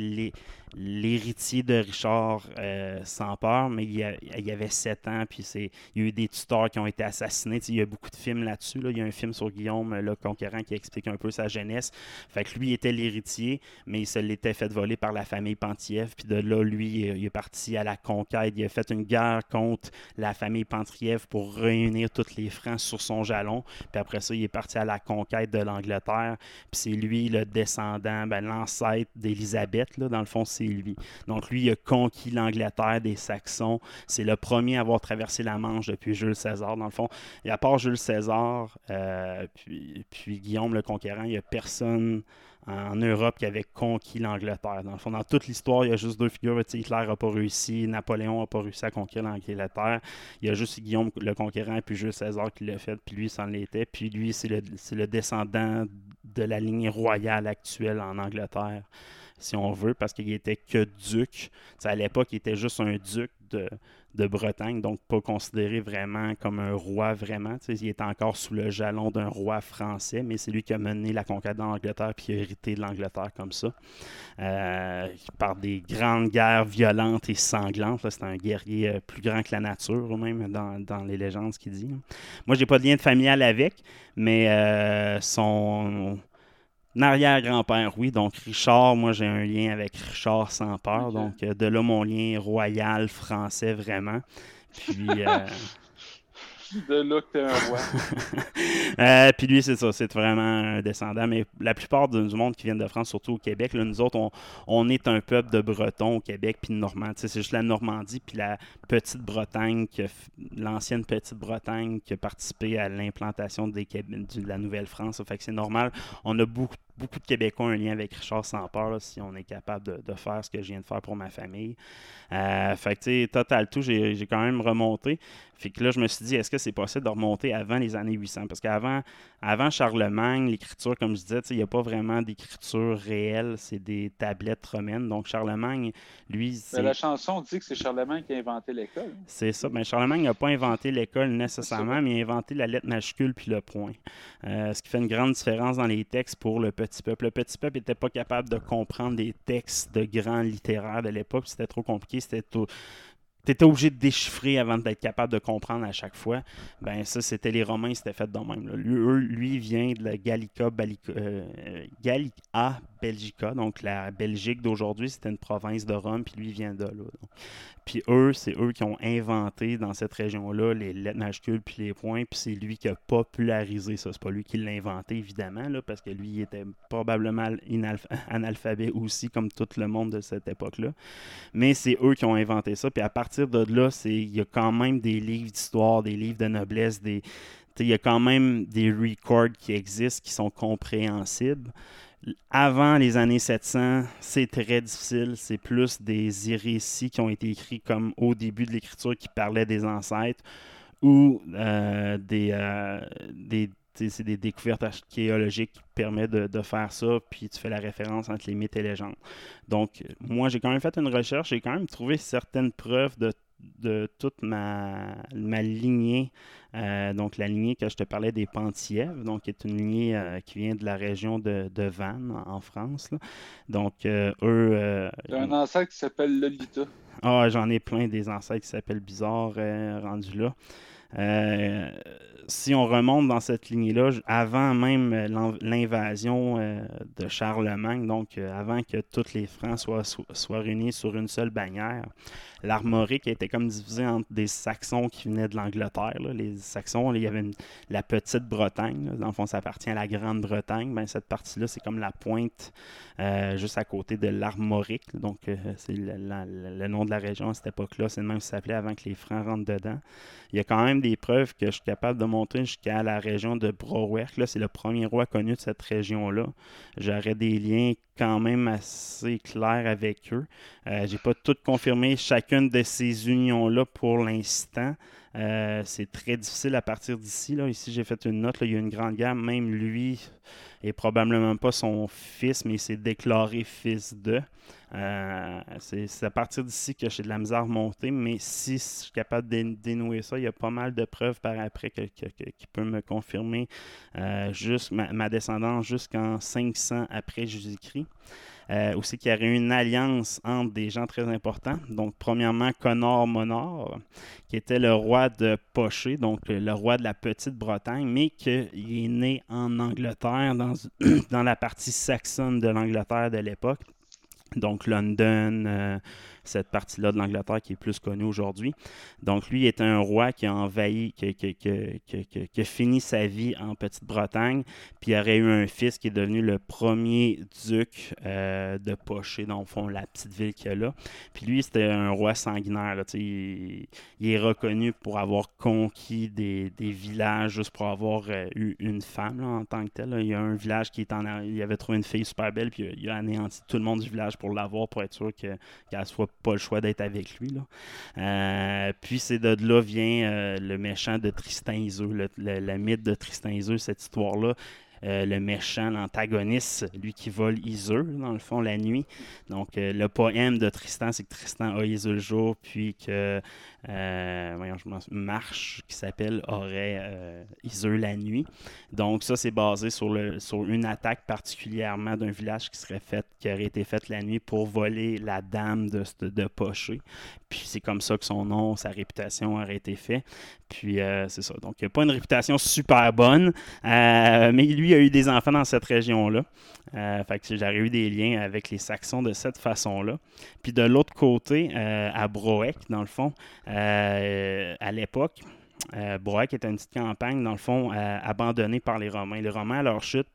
l'héritier de Richard euh, sans peur, mais il, y avait sept ans, puis il y a eu des tuteurs qui ont été assassinés. il y a beaucoup de films là-dessus. Il y a un film sur Guillaume le Conquérant qui explique un peu sa jeunesse. Fait que lui était l'héritier, mais il se l'était fait voler par la famille Pentiev. Puis de là, lui, il est parti à la conquête. Il a fait une guerre contre la famille Pentriev pour réunir tous les Francs sur son jalon. Puis après ça, il est parti à la conquête de l'Angleterre. Puis c'est lui le descendant, ben, l'ancêtre d'Élisabeth. Dans le fond, c'est lui. Donc lui, il a conquis l'Angleterre des Saxons. C'est le premier à avoir traversé la Manche depuis Jules César. Dans le fond, et à part Jules César, euh, puis, puis Guillaume le Conquérant, il n'y a personne en Europe qui avait conquis l'Angleterre. Dans le fond, dans toute l'histoire, il y a juste deux figures. Hitler n'a pas réussi, Napoléon n'a pas réussi à conquérir l'Angleterre. Il y a juste Guillaume le Conquérant puis Jules César qui l'a fait, puis lui, c'en l'était. Puis lui, c'est le, descendant de la lignée royale actuelle en Angleterre, si on veut, parce qu'il était que duc. à l'époque, il était juste un duc de, de Bretagne, donc pas considéré vraiment comme un roi vraiment. il est encore sous le jalon d'un roi français, mais c'est lui qui a mené la conquête d'Angleterre puis hérité de l'Angleterre comme ça. Euh, par des grandes guerres violentes et sanglantes. C'est un guerrier euh, plus grand que la nature, même dans, les légendes, ce qu'il dit. Moi, j'ai pas de lien familial avec, mais euh, son arrière-grand-père, oui. Donc, Richard, moi, j'ai un lien avec Richard sans peur. Donc, euh, de là, mon lien royal français, vraiment. Puis. Euh, de là que t'es un roi. Euh, puis lui, c'est ça, c'est vraiment un descendant. Mais la plupart du monde qui viennent de France, surtout au Québec, là, nous autres, on, est un peuple de Bretons au Québec, puis de Normandie. C'est juste la Normandie, puis la Petite-Bretagne, l'ancienne Petite-Bretagne qui a participé à l'implantation de la Nouvelle-France. Fait que c'est normal. On a beaucoup beaucoup de Québécois ont un lien avec Richard sans peur, si on est capable de, faire ce que je viens de faire pour ma famille. Euh, fait que, tu sais, total tout, j'ai quand même remonté. Fait que là, je me suis dit, est-ce que c'est possible de remonter avant les années 800? Parce qu'avant avant Charlemagne, l'écriture, comme je disais, il n'y a pas vraiment d'écriture réelle, c'est des tablettes romaines. Donc, Charlemagne, lui. la chanson dit que c'est Charlemagne qui a inventé l'école. C'est ça. Mais ben, Charlemagne n'a pas inventé l'école nécessairement, mais il a inventé la lettre majuscule puis le point. Euh, ce qui fait une grande différence dans les textes pour le petit peuple. Le petit peuple n'était pas capable de comprendre des textes de grands littéraires de l'époque. C'était trop compliqué. C'était tout tu étais obligé de déchiffrer avant d'être capable de comprendre à chaque fois. Ben ça, c'était les Romains, c'était fait de même. Lui, lui vient de la Gallica, euh, Gallica Belgica, donc la Belgique d'aujourd'hui, c'était une province de Rome, puis lui vient de là. Puis eux, c'est eux qui ont inventé dans cette région-là les lettres majuscules puis les points, puis c'est lui qui a popularisé ça. C'est pas lui qui l'a inventé, évidemment, là, parce que lui, il était probablement analphabet aussi, comme tout le monde de cette époque-là. Mais c'est eux qui ont inventé ça, puis à partir de là, il y a quand même des livres d'histoire, des livres de noblesse, des, il y a quand même des records qui existent, qui sont compréhensibles avant les années 700, c'est très difficile. C'est plus des récits qui ont été écrits comme au début de l'écriture qui parlaient des ancêtres. ou des, des c'est des découvertes archéologiques qui permettent de, faire ça, puis tu fais la référence entre les mythes et les légendes. Donc, moi, j'ai quand même fait une recherche, j'ai quand même trouvé certaines preuves de, de toute ma, ma lignée, euh, donc la lignée que je te parlais des Pentiev, donc qui est une lignée euh, qui vient de la région de, de Vannes, en France. Donc, euh, eux... Il y a un ancêtre qui s'appelle Lolita. Ah, j'en ai plein des ancêtres qui s'appellent Bizarre, rendus là si on remonte dans cette lignée-là, avant même euh, l'invasion euh, de Charlemagne, donc euh, avant que tous les Francs soient réunis sur une seule bannière, l'armorique était comme divisé entre des Saxons qui venaient de l'Angleterre. Les Saxons, il y avait la petite Bretagne. Dans le fond, ça appartient à la Grande-Bretagne. Ben, cette partie-là, c'est comme la pointe juste à côté de l'Armorique. Donc, c'est le, nom de la région à cette époque-là. C'est le même ça s'appelait avant que les Francs rentrent dedans. Il y a quand même des preuves que je suis capable de montrer jusqu'à la région de Browerk. C'est le premier roi connu de cette région-là. J'aurais des liens quand même assez clairs avec eux. Euh, J'ai pas tout confirmé de ces unions-là pour l'instant. Euh, c'est très difficile à partir d'ici. Ici, j'ai fait une note. il y a une grande gamme. Même lui est probablement pas son fils, mais il s'est déclaré fils de. Euh, c'est à partir d'ici que j'ai de la misère à monter, mais si je suis capable de dénouer ça, il y a pas mal de preuves par après qui peuvent me confirmer euh, juste ma, descendance jusqu'en 500 après Jésus-Christ. Euh, aussi qu'il y aurait une alliance entre des gens très importants. Donc, premièrement, Connor Monor, qui était le roi de Poché, donc le roi de la Petite-Bretagne, mais qui est né en Angleterre, dans, dans la partie saxonne de l'Angleterre de l'époque donc London, euh, cette partie-là de l'Angleterre qui est plus connue aujourd'hui. Donc lui est un roi qui a envahi, qui, a fini sa vie en Petite-Bretagne, puis il aurait eu un fils qui est devenu le premier duc euh, de Poché, dans le fond, la petite ville qu'il y a là. Puis lui, c'était un roi sanguinaire. Il, est reconnu pour avoir conquis des, villages juste pour avoir euh, eu une femme en tant que tel. Il y a un village qui est en... Il avait trouvé une fille super belle, puis il a anéanti tout le monde du village pour l'avoir, pour être sûr qu'elle soit pas le choix d'être avec lui. Euh, puis c'est de là vient euh, le méchant de Tristan Iseux, le, le, mythe de Tristan Iseux, cette histoire-là. Euh, le méchant, l'antagoniste, lui qui vole Iseux, dans le fond, la nuit. Donc, le poème de Tristan, c'est que Tristan a Iseux le jour, puis que euh, voyons, je Marche qui s'appelle aurait euh, Iseux la nuit. Donc ça, c'est basé sur, le, sur une attaque particulièrement d'un village qui serait fait, qui aurait été faite la nuit pour voler la dame de, de Poché. Puis c'est comme ça que son nom, sa réputation aurait été fait. Puis euh, c'est ça. Donc il n'a pas une réputation super bonne, mais lui a eu des enfants dans cette région-là. fait que j'aurais eu des liens avec les Saxons de cette façon-là. Puis de l'autre côté, à Broek, dans le fond, euh, à l'époque. Euh, était une petite campagne, dans le fond, euh, abandonnée par les Romains. Les Romains, à leur chute,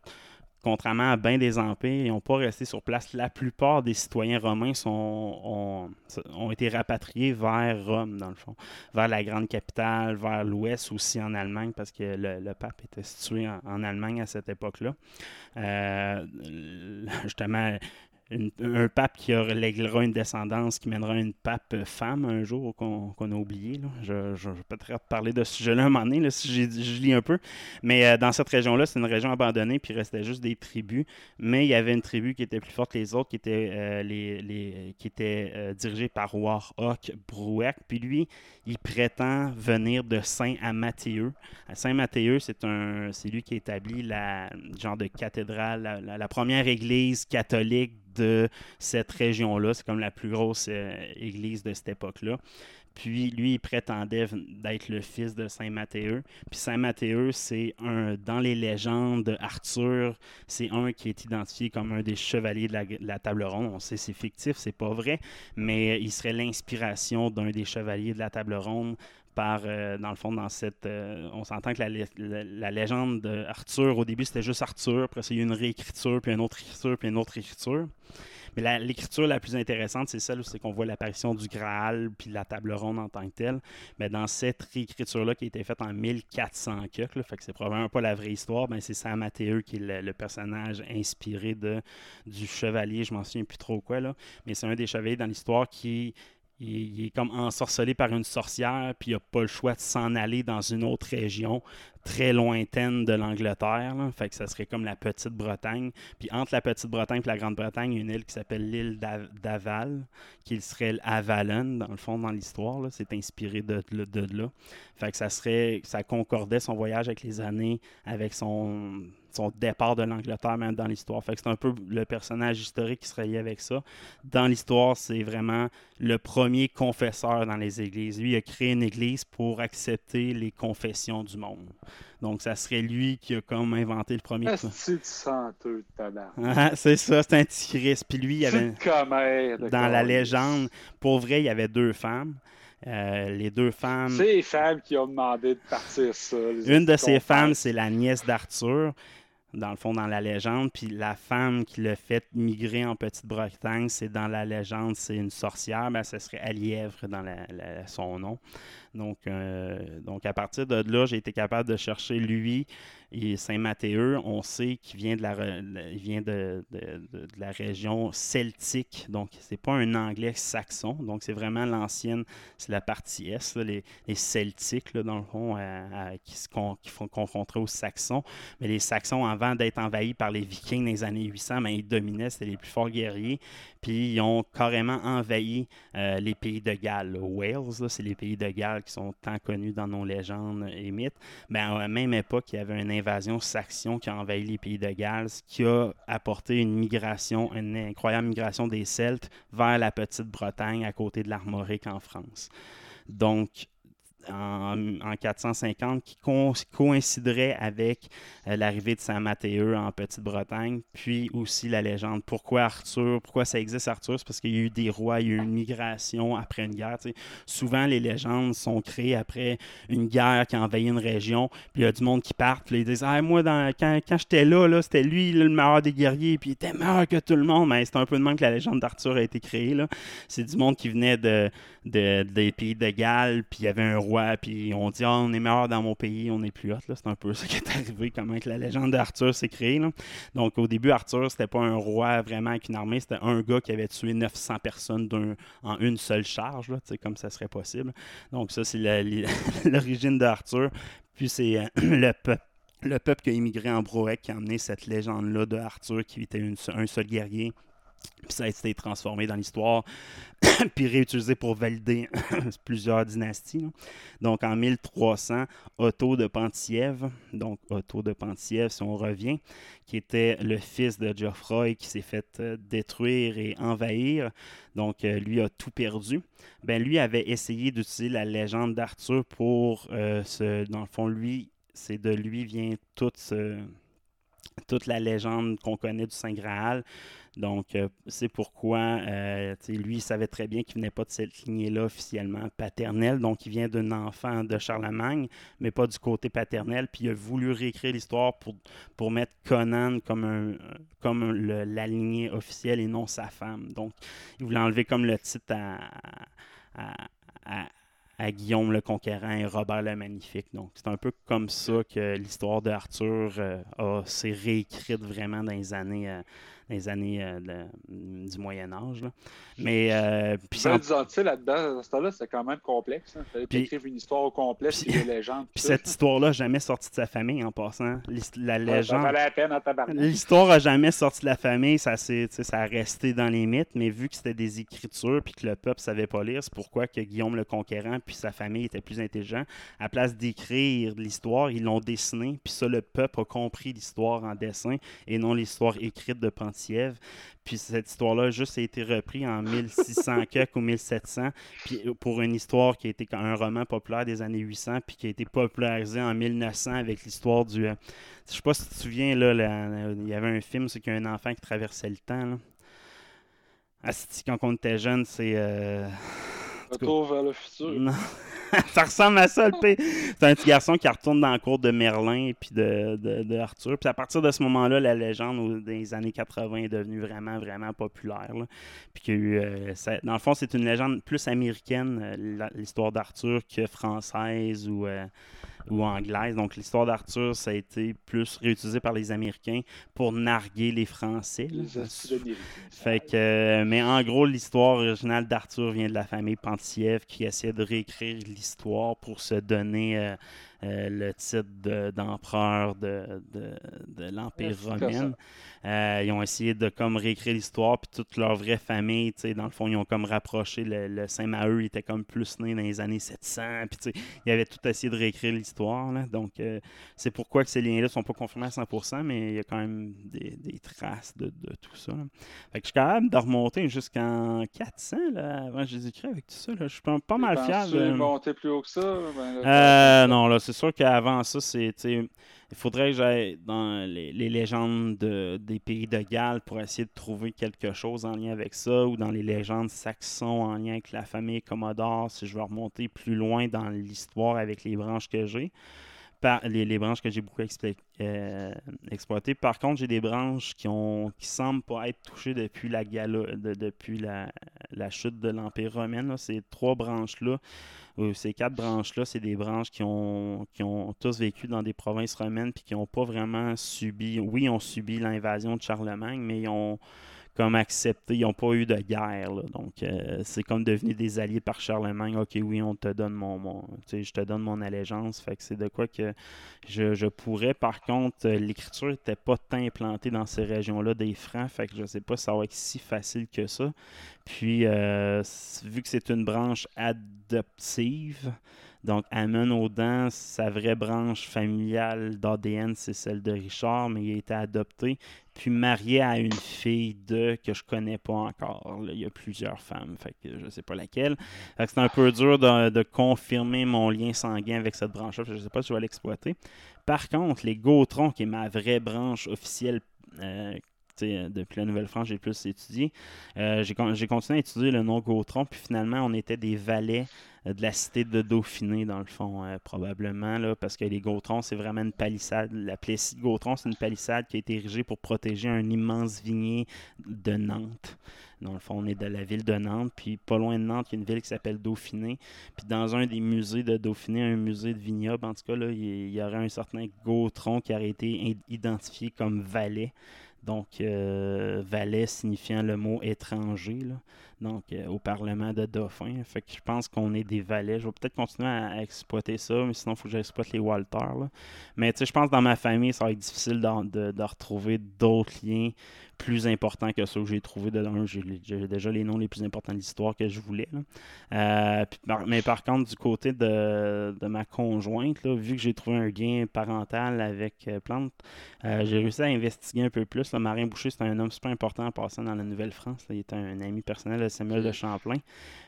contrairement à bien des empires, ils n'ont pas resté sur place. La plupart des citoyens romains sont, ont, été rapatriés vers Rome, dans le fond, vers la grande capitale, vers l'ouest aussi en Allemagne, parce que le, pape était situé en, Allemagne à cette époque-là. Euh, justement, un pape qui léguera une descendance qui mènera une pape femme un jour qu'on a oublié. Je, je, vais peut-être parler de ce sujet-là un moment donné, si je lis un peu. Mais euh, dans cette région-là, c'est une région abandonnée, puis il restait juste des tribus. Mais il y avait une tribu qui était plus forte que les autres, qui était, euh, les, qui était euh, dirigée par Warhawk Brouek. Puis lui, il prétend venir de Saint-Amathéeux. Saint-Mathéeux, c'est lui qui établit la genre de cathédrale, la première église catholique de cette région-là. C'est comme la plus grosse euh, église de cette époque-là. Puis lui, il prétendait d'être le fils de Saint Matthéeux. Puis Saint Matthéeux, c'est un, dans les légendes d'Arthur, c'est un qui est identifié comme un des chevaliers de la, table ronde. On sait c'est fictif, c'est pas vrai, mais il serait l'inspiration d'un des chevaliers de la table ronde par, euh, dans le fond, dans cette. Euh, on s'entend que la, la, légende d'Arthur, au début, c'était juste Arthur, après, il une réécriture, puis une autre écriture, puis une autre écriture. Mais l'écriture la, plus intéressante, c'est celle où c'est qu'on voit l'apparition du Graal puis la table ronde en tant que telle. Mais dans cette réécriture-là qui a été faite en 1400 fait que c'est probablement pas la vraie histoire, ben c'est Sam Mathéeux qui est le, personnage inspiré de, du chevalier, je m'en souviens plus trop quoi. Mais c'est un des chevaliers dans l'histoire qui il, est comme ensorcelé par une sorcière, puis il n'a pas le choix de s'en aller dans une autre région très lointaine de l'Angleterre. Fait que ça serait comme la Petite-Bretagne. Puis entre la Petite-Bretagne et la Grande-Bretagne, il y a une île qui s'appelle l'île d'Aval, qui serait l'Avalon, dans le fond, dans l'histoire. C'est inspiré de, de, là. Fait que ça serait, ça concordait son voyage avec les années, avec son son départ de l'Angleterre même dans l'histoire. Fait que c'est un peu le personnage historique qui se lié avec ça. Dans l'histoire, c'est vraiment le premier confesseur dans les églises. Lui, il a créé une église pour accepter les confessions du monde. Donc, ça serait lui qui a comme inventé le premier. C'est senteux, C'est ça, c'est un petit Puis lui, il avait. Dans la légende, pour vrai, il y avait deux femmes. Euh, les deux femmes. C'est les femmes qui ont demandé de partir ça. Une de ces femmes, c'est la nièce d'Arthur dans le fond, dans la légende. Puis la femme qui l'a fait migrer en Petite-Bretagne, c'est dans la légende, c'est une sorcière. Ben, ce serait Alièvre dans son nom. Donc, euh, donc, à partir de là, j'ai été capable de chercher lui et Saint-Mathéeux. On sait qu'il vient de la, région celtique. Donc, c'est pas un anglais saxon. Donc, c'est vraiment l'ancienne, c'est la partie est, les, celtiques, dans le fond, qui, se, font confronter aux saxons. Mais les saxons, avant d'être envahis par les vikings dans les années 800, ben, ils dominaient, c'était les plus forts guerriers. Puis, ils ont carrément envahi euh, les pays de Galles. Wales, c'est les pays de Galles qui sont tant connus dans nos légendes et mythes, mais à la même époque, il y avait une invasion saxon qui a envahi les pays de Galles, qui a apporté une migration, une incroyable migration des Celtes vers la Petite-Bretagne à côté de l'Armorique en France. Donc, en, 450 qui coïnciderait avec euh, l'arrivée de Saint Mathéeux en Petite-Bretagne, puis aussi la légende. Pourquoi Arthur Pourquoi ça existe Arthur? C'est parce qu'il y a eu des rois, il y a eu une migration après une guerre. Souvent, les légendes sont créées après une guerre qui a envahi une région, puis il y a du monde qui part, puis ils disent ah, Moi, quand, quand j'étais là, là c'était lui le meilleur des guerriers, puis il était meilleur que tout le monde. Mais c'est un peu de même que la légende d'Arthur a été créée. C'est du monde qui venait de, des pays de Galles, puis il y avait un roi, puis on dit ah, on est meilleur dans mon pays, on est plus hot. C'est un peu ça qui est arrivé, comment la légende d'Arthur s'est créée. Donc au début, Arthur, c'était pas un roi vraiment avec une armée, c'était un gars qui avait tué 900 personnes en une seule charge, là, comme ça serait possible. Donc ça, c'est l'origine d'Arthur. Puis c'est euh, le peuple le peuple qui a immigré en Broec qui a amené cette légende-là de Arthur qui était un seul guerrier puis ça a été transformé dans l'histoire, puis réutilisé pour valider plusieurs dynasties. Donc en 1300, Otto de Penthièvre, donc Otto de Penthièvre, si on revient, qui était le fils de Geoffroy qui s'est fait euh, détruire et envahir, donc euh, lui a tout perdu. Ben lui avait essayé d'utiliser la légende d'Arthur pour euh, ce, dans le fond, lui, c'est de lui vient toute, toute la légende qu'on connaît du Saint Graal. Donc, euh, c'est pourquoi euh, lui, il savait très bien qu'il venait pas de cette lignée-là officiellement paternelle. Donc, il vient d'un enfant de Charlemagne, mais pas du côté paternel. Puis, il a voulu réécrire l'histoire pour, mettre Conan comme, un, comme la lignée officielle et non sa femme. Donc, il voulait enlever comme le titre à Guillaume le Conquérant et Robert le Magnifique. Donc, c'est un peu comme ça que l'histoire d'Arthur euh, s'est réécrite vraiment dans les années, les années euh, du Moyen Âge. Mais euh, puis ben, là-dedans, à ce temps-là, c'est quand même complexe. Il fallait écrire une histoire au complet, puis des légendes. Puis cette histoire-là n'a jamais sorti de sa famille en passant. La légende. la peine L'histoire n'a jamais sorti de la famille, ça, ça a resté dans les mythes, mais vu que c'était des écritures puis que le peuple savait pas lire, c'est pourquoi que Guillaume le Conquérant puis sa famille étaient plus intelligents. À place d'écrire l'histoire, ils l'ont dessiné, puis ça, le peuple a compris l'histoire en dessin et non l'histoire écrite de Puis cette histoire-là a juste été reprise en 1600 ou 1700, puis pour une histoire qui a été un roman populaire des années 800, puis qui a été popularisé en 1900 avec l'histoire du... Euh, je sais pas si tu te souviens, là, il y avait un film, c'est qu'il y a un enfant qui traversait le temps. Là. Ah, quand on était jeune, c'est... Euh... Retour vers le futur. Non. ça ressemble à ça, le P. C'est un petit garçon qui retourne dans la cour de Merlin et puis de, de, Arthur. Puis à partir de ce moment-là, la légende des années 80 est devenue vraiment, vraiment populaire. Puis qu'il eu, euh, dans le fond, c'est une légende plus américaine, euh, l'histoire d'Arthur, que française ou. Euh, ou anglaise. Donc l'histoire d'Arthur, ça a été plus réutilisé par les Américains pour narguer les Français. là. Les. Fait que, euh, mais en gros, l'histoire originale d'Arthur vient de la famille Pentiev qui essaie de réécrire l'histoire pour se donner euh, euh, le titre de- d'empereur de, de, de l'Empire romain. Euh, ils ont essayé de comme réécrire l'histoire, puis toute leur vraie famille, tu dans le fond, ils ont comme rapproché le, le Saint-Maheu, il était comme plus né dans les années 700, puis tu ils avaient tout essayé de réécrire l'histoire, là. donc euh, c'est pourquoi que ces liens-là sont pas confirmés à 100%, mais il y a quand même des, des traces de, de tout ça. là. Fait que je suis capable de remonter jusqu'en 400 là, avant Jésus-Christ avec tout ça. Là. Je suis pas, pas mal fier. De- monter plus haut que ça? Ben, là, non, là, c'est sûr qu'avant ça, c'est. Il faudrait que j'aille dans les, légendes de- des pays de Galles pour essayer de trouver quelque chose en lien avec ça, ou dans les légendes saxons en lien avec la famille Commodore, si je veux remonter plus loin dans l'histoire avec les branches que j'ai. Les, branches que j'ai beaucoup euh, exploitées. Par contre, j'ai des branches qui ont qui semblent pas être touchées depuis la gala, de- depuis la, chute de l'Empire romain. Ces trois branches-là, ou ces quatre branches-là, c'est des branches qui ont, qui ont tous vécu dans des provinces romaines puis qui n'ont pas vraiment subi. Oui, ont subi l'invasion de Charlemagne, mais ils ont comme accepté, ils n'ont pas eu de guerre. Donc, euh, c'est comme devenu des alliés par Charlemagne. Ok, oui, on te donne mon, mon je te donne mon allégeance. Fait que c'est de quoi que je, pourrais. Par contre, euh, l'écriture n'était pas tant implantée dans ces régions-là des Francs. Fait que je sais pas si ça va être si facile que ça. Puis, euh, vu que c'est une branche adoptive, donc Amon Audin, sa vraie branche familiale d'ADN, c'est celle de Richard, mais il a été adopté, puis marié à une fille de que je connais pas encore. Il y a plusieurs femmes, fait que je sais pas laquelle. C'est un peu dur de, confirmer mon lien sanguin avec cette branche-là. Je sais pas si je vais l'exploiter. Par contre, les Gautrons, qui est ma vraie branche officielle, euh, depuis la Nouvelle-France, j'ai plus étudié. Euh, j'ai con- j'ai continué à étudier le nom Gautron, puis finalement, on était des valets euh, de la cité de Dauphiné, dans le fond, euh, probablement, là, parce que les Gautrons, c'est vraiment une palissade. La Plessis de Gautron, c'est une palissade qui a été érigée pour protéger un immense vignier de Nantes. Dans le fond, on est de la ville de Nantes, puis pas loin de Nantes, il y a une ville qui s'appelle Dauphiné. Puis dans un des musées de Dauphiné, un musée de vignoble, en tout cas, là, il y- aurait un certain Gautron qui aurait été identifié comme valet. Donc, euh, valet signifiant le mot étranger, là. Donc euh, au Parlement de Dauphin. Fait que je pense qu'on est des valets. Je vais peut-être continuer à, exploiter ça, mais sinon, il faut que j'exploite les Walter. là. Mais tu sais, je pense que dans ma famille, ça va être difficile de, de retrouver d'autres liens plus importants que ceux que j'ai trouvés. De un, j'ai déjà les noms les plus importants de l'histoire que je voulais. Euh, mais par contre, du côté de, de ma conjointe, vu que j'ai trouvé un lien parental avec euh, Plante, j'ai réussi à investiguer un peu plus. là. Marin Boucher, c'est un homme super important en passant dans la Nouvelle-France. Il était un ami personnel Samuel de Champlain.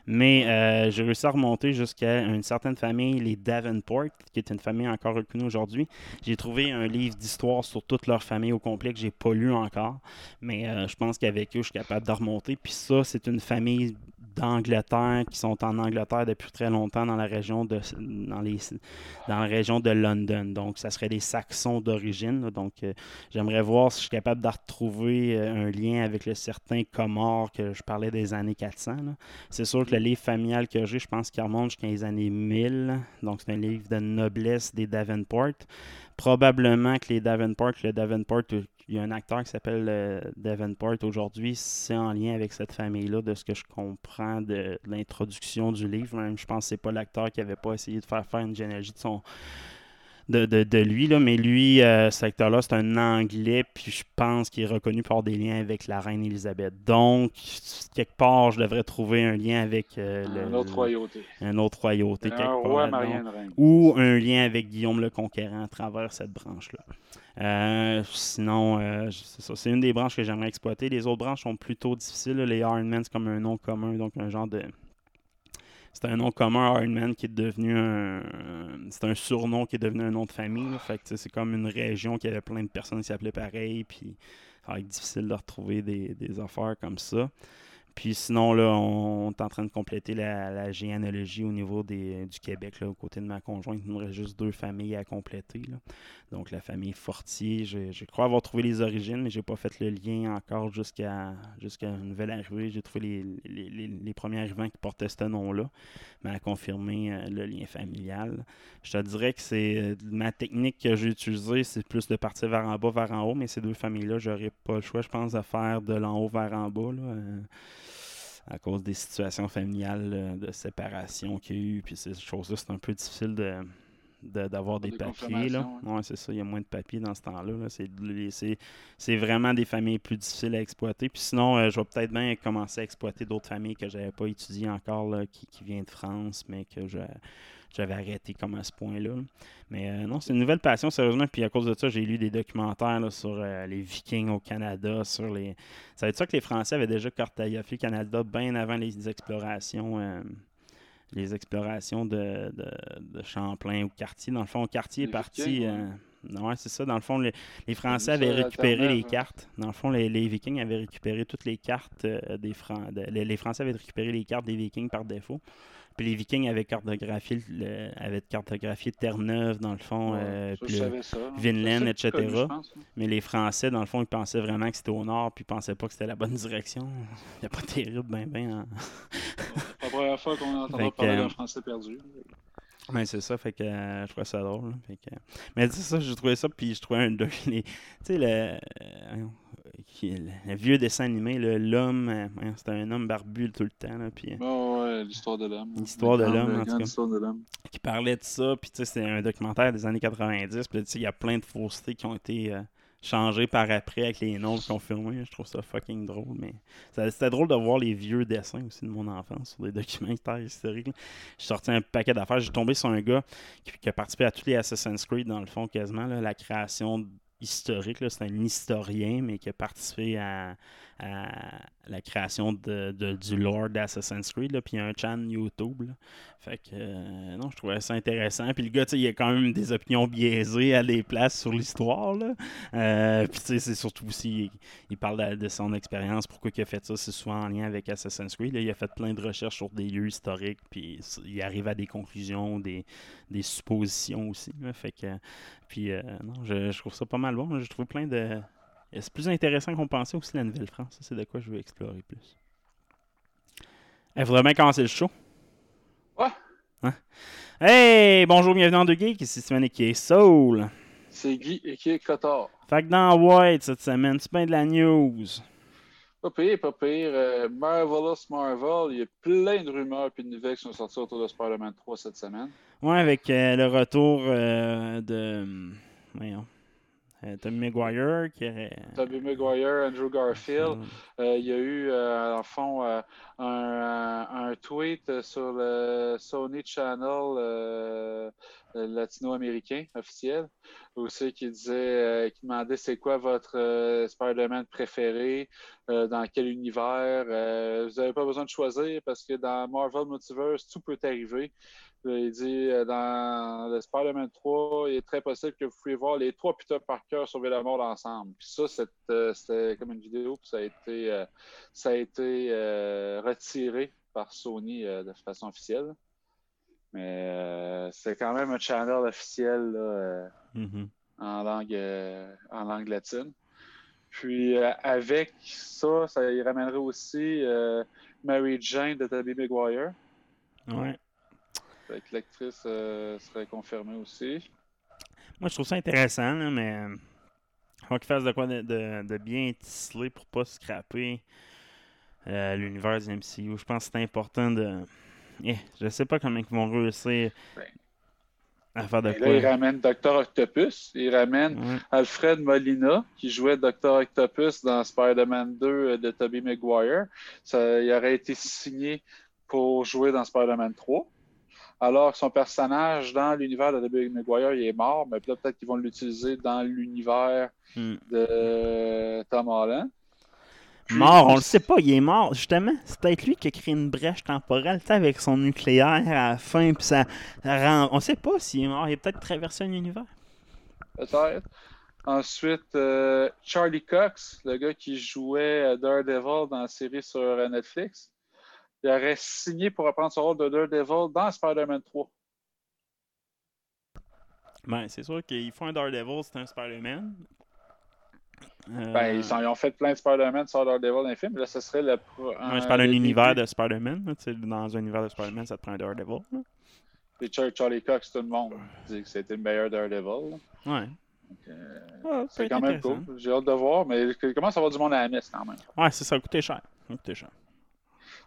Mais euh, j'ai réussi à remonter jusqu'à une certaine famille, les Davenport, qui est une famille encore reconnue aujourd'hui. J'ai trouvé un livre d'histoire sur toute leur famille au complet que j'ai pas lu encore. Mais euh, je pense qu'avec eux, je suis capable de remonter. Puis ça, c'est une famille d'Angleterre qui sont en Angleterre depuis très longtemps dans la région de dans les dans la région de London. Donc ça serait des Saxons d'origine. Donc euh, j'aimerais voir si je suis capable de retrouver euh, un lien avec le certain Comore que je parlais des années 400. là. C'est sûr que le livre familial que j'ai, je pense qu'il remonte jusqu'à les années 1000. Donc c'est un livre de noblesse des Davenport. Probablement que les Davenport, le Davenport, il y a un acteur qui s'appelle euh, Davenport aujourd'hui, c'est en lien avec cette famille-là, de ce que je comprends de, l'introduction du livre. Même, je pense que c'est pas l'acteur qui avait pas essayé de faire faire une généalogie de son de, de, de lui, là, mais lui, euh, cet acteur-là, c'est un Anglais, puis je pense qu'il est reconnu par des liens avec la reine Elisabeth. Donc, quelque part, je devrais trouver un lien avec euh, le, Une autre royauté. un autre royauté. Un quelque part roi. Ou un lien avec Guillaume le Conquérant à travers cette branche-là. Euh, sinon, euh, c'est ça. C'est une des branches que j'aimerais exploiter. Les autres branches sont plutôt difficiles. là. Les Ironman, c'est comme un nom commun, donc un genre de. C'est un nom commun, Ironman, qui est devenu un. C'est un surnom qui est devenu un nom de famille. Fait que c'est comme une région qui avait plein de personnes qui s'appelaient pareil. Puis ça va être difficile de retrouver des, affaires comme ça. Puis sinon, là, on, est en train de compléter la, la généalogie au niveau des, du Québec, là, aux côtés de ma conjointe. Il nous reste juste deux familles à compléter. Donc la famille Fortier, je, je crois avoir trouvé les origines, mais j'ai pas fait le lien encore jusqu'à une nouvelle arrivée. J'ai trouvé les, les, premiers arrivants qui portaient ce nom-là, mais à confirmer euh, le lien familial. Je te dirais que c'est euh, ma technique que j'ai utilisée, c'est plus de partir vers en bas, vers en haut, mais ces deux familles-là, j'aurais pas le choix, je pense, de faire de l'en haut vers en bas. là, euh, à cause des situations familiales de séparation qu'il y a eu, puis ces choses-là, c'est un peu difficile de de- d'avoir des, papiers. Là. Ouais, c'est ça, il y a moins de papiers dans ce temps-là. là. C'est, les- c'est, c'est vraiment des familles plus difficiles à exploiter. Puis sinon, euh, je vais peut-être bien commencer à exploiter d'autres familles que j'avais pas étudiées encore, là, qui, qui viennent de France, mais que je- j'avais arrêté comme à ce point-là. Mais euh, non, c'est une nouvelle passion, sérieusement. Puis à cause de ça, j'ai lu des documentaires là, sur euh, les Vikings au Canada, sur les. Ça veut dire que les Français avaient déjà cartographié le Canada bien avant les explorations. Les explorations de, de, de Champlain ou Cartier. Dans le fond, Cartier est parti. Vikings, euh, ouais, c'est ça. Dans le fond, les, les Français avaient récupéré les ouais. cartes. Dans le fond, les, les Vikings avaient récupéré toutes les cartes euh, des Français. Les, les Français avaient récupéré les cartes des Vikings par défaut. Puis les Vikings avaient cartographié, le- avaient cartographié Terre-Neuve, dans le fond, Ouais, euh, puis le- ça. Vinland, etc. connu, pense, hein. mais les Français, dans le fond, ils pensaient vraiment que c'était au nord, puis ils pensaient pas que c'était la bonne direction. Il a pas terrible, ben, ben. en- première fois qu'on entend Fait que, parler euh, d'un français perdu. Mais c'est ça, fait que euh, je trouvais ça drôle. là, fait que- Mais c'est ça, j'ai trouvé ça, puis je trouvais un. doc- Tu sais, le, euh, le, le vieux dessin animé, l'homme, euh, c'était un homme barbu tout le temps, là, puis euh, ouais, l'histoire de l'homme. L'histoire de l'homme, en tout cas. qui parlait de ça, puis tu sais, c'était un documentaire des années 90, puis tu sais, il y a plein de faussetés qui ont été changées par après avec les noms confirmés. Je trouve ça fucking drôle, mais c'était drôle de voir les vieux dessins aussi de mon enfance sur des documentaires historiques. J'ai sorti un paquet d'affaires. J'ai tombé sur un gars qui, a participé à tous les Assassin's Creed, dans le fond, quasiment, là, la création historique. C'est un historien, mais qui a participé à, à la création de, du lore d'Assassin's Creed. Puis il y a un channel YouTube. là. Fait que, euh, non, je trouvais ça intéressant. Puis le gars, il a quand même des opinions biaisées à des places sur l'histoire. Euh, puis c'est surtout aussi, il, parle de, son expérience, pourquoi il a fait ça, c'est souvent en lien avec Assassin's Creed. là. il a fait plein de recherches sur des lieux historiques, puis il arrive à des conclusions, des, des suppositions aussi. Fait que, puis euh, non, je, je trouve ça pas mal bon. Je trouve plein de... C'est plus intéressant qu'on pensait aussi la Nouvelle-France. Ça, C'est de quoi je veux explorer plus. Il faudrait bien commencer le show? Ouais. Hein? Hey, bonjour, bienvenue en deux geeks, ici Steven qui est Soul. C'est Guy et qui est Cotard. Fait que dans White cette semaine, c'est bien de la news. Pas pire, pas pire. Euh, Marvelous Marvel, il y a plein de rumeurs et de nouvelles qui sont sorties autour de Spider-Man 3 cette semaine. Ouais, avec euh, le retour euh, de. hum, Voyons. Euh, Tommy Maguire qui aurait. Tobey Maguire, Andrew Garfield. Euh, il y a eu, euh, en fond, euh, un, tweet sur le Sony Channel euh, euh, latino-américain officiel, aussi qui disait, euh, qui demandait c'est quoi votre euh, Spider-Man préféré, euh, dans quel univers. Euh, vous n'avez pas besoin de choisir parce que dans Marvel Multiverse, tout peut arriver. Il dit euh, dans le Spider-Man 3, il est très possible que vous pouvez voir les trois Peter Parker sauver la mort ensemble. Puis ça, euh, c'était comme une vidéo, puis ça a été, euh, ça a été retiré par Sony de façon officielle. Mais c'est quand même un channel officiel là, Mhm. en, langue, en langue latine. Puis euh, avec ça, ça y ramènerait aussi euh, Mary Jane de Tobey Maguire. Ouais. Fait que l'actrice euh, serait confirmée aussi. Moi, je trouve ça intéressant, là, mais. euh, Faut qu'ils fassent de quoi de, de- de bien tisselé pour pas scraper euh, l'univers du MCU. Je pense que c'est important de. Eh, je sais pas comment ils vont réussir Ben. à faire de Et là, il quoi. ramène Dr. Octopus. Il ramène Ouais. Alfred Molina, qui jouait Dr. Octopus dans Spider-Man 2 euh, de Tobey Maguire. Ça, il aurait été signé pour jouer dans Spider-Man 3. Alors que son personnage dans l'univers de Tobey Maguire, il est mort, mais là, peut-être qu'ils vont l'utiliser dans l'univers Hmm. de Tom Holland. Puis Mort, on le sait pas, il est mort. Justement, c'est peut-être lui qui a créé une brèche temporelle, avec son nucléaire à la fin, puis ça, ça rend... On sait pas s'il est mort, il a peut-être traversé un univers. Peut-être. Ensuite, euh, Charlie Cox, le gars qui jouait euh, Daredevil dans la série sur euh, Netflix, il aurait signé pour reprendre son rôle de Daredevil dans Spider-Man 3. Ben, c'est sûr qu'ils font un Daredevil, c'est un Spider-Man. Euh, Ben, ils, sont- ils ont fait plein de Spider-Man sur Daredevil dans les films. Là, ce serait le. pro- ouais, je un parle d'un univers débuts. de Spider-Man. Dans un univers de Spider-Man, ça te prend un Daredevil. là. Puis Char- Charlie Cox, tout le monde dit que c'était le meilleur Daredevil. là. Ouais. Euh, Ouais, peut c'est quand même cool. J'ai hâte de voir, mais il commence à avoir du monde à la messe quand même? Ouais, c'est ça, coûté cher. Ça a coûté cher.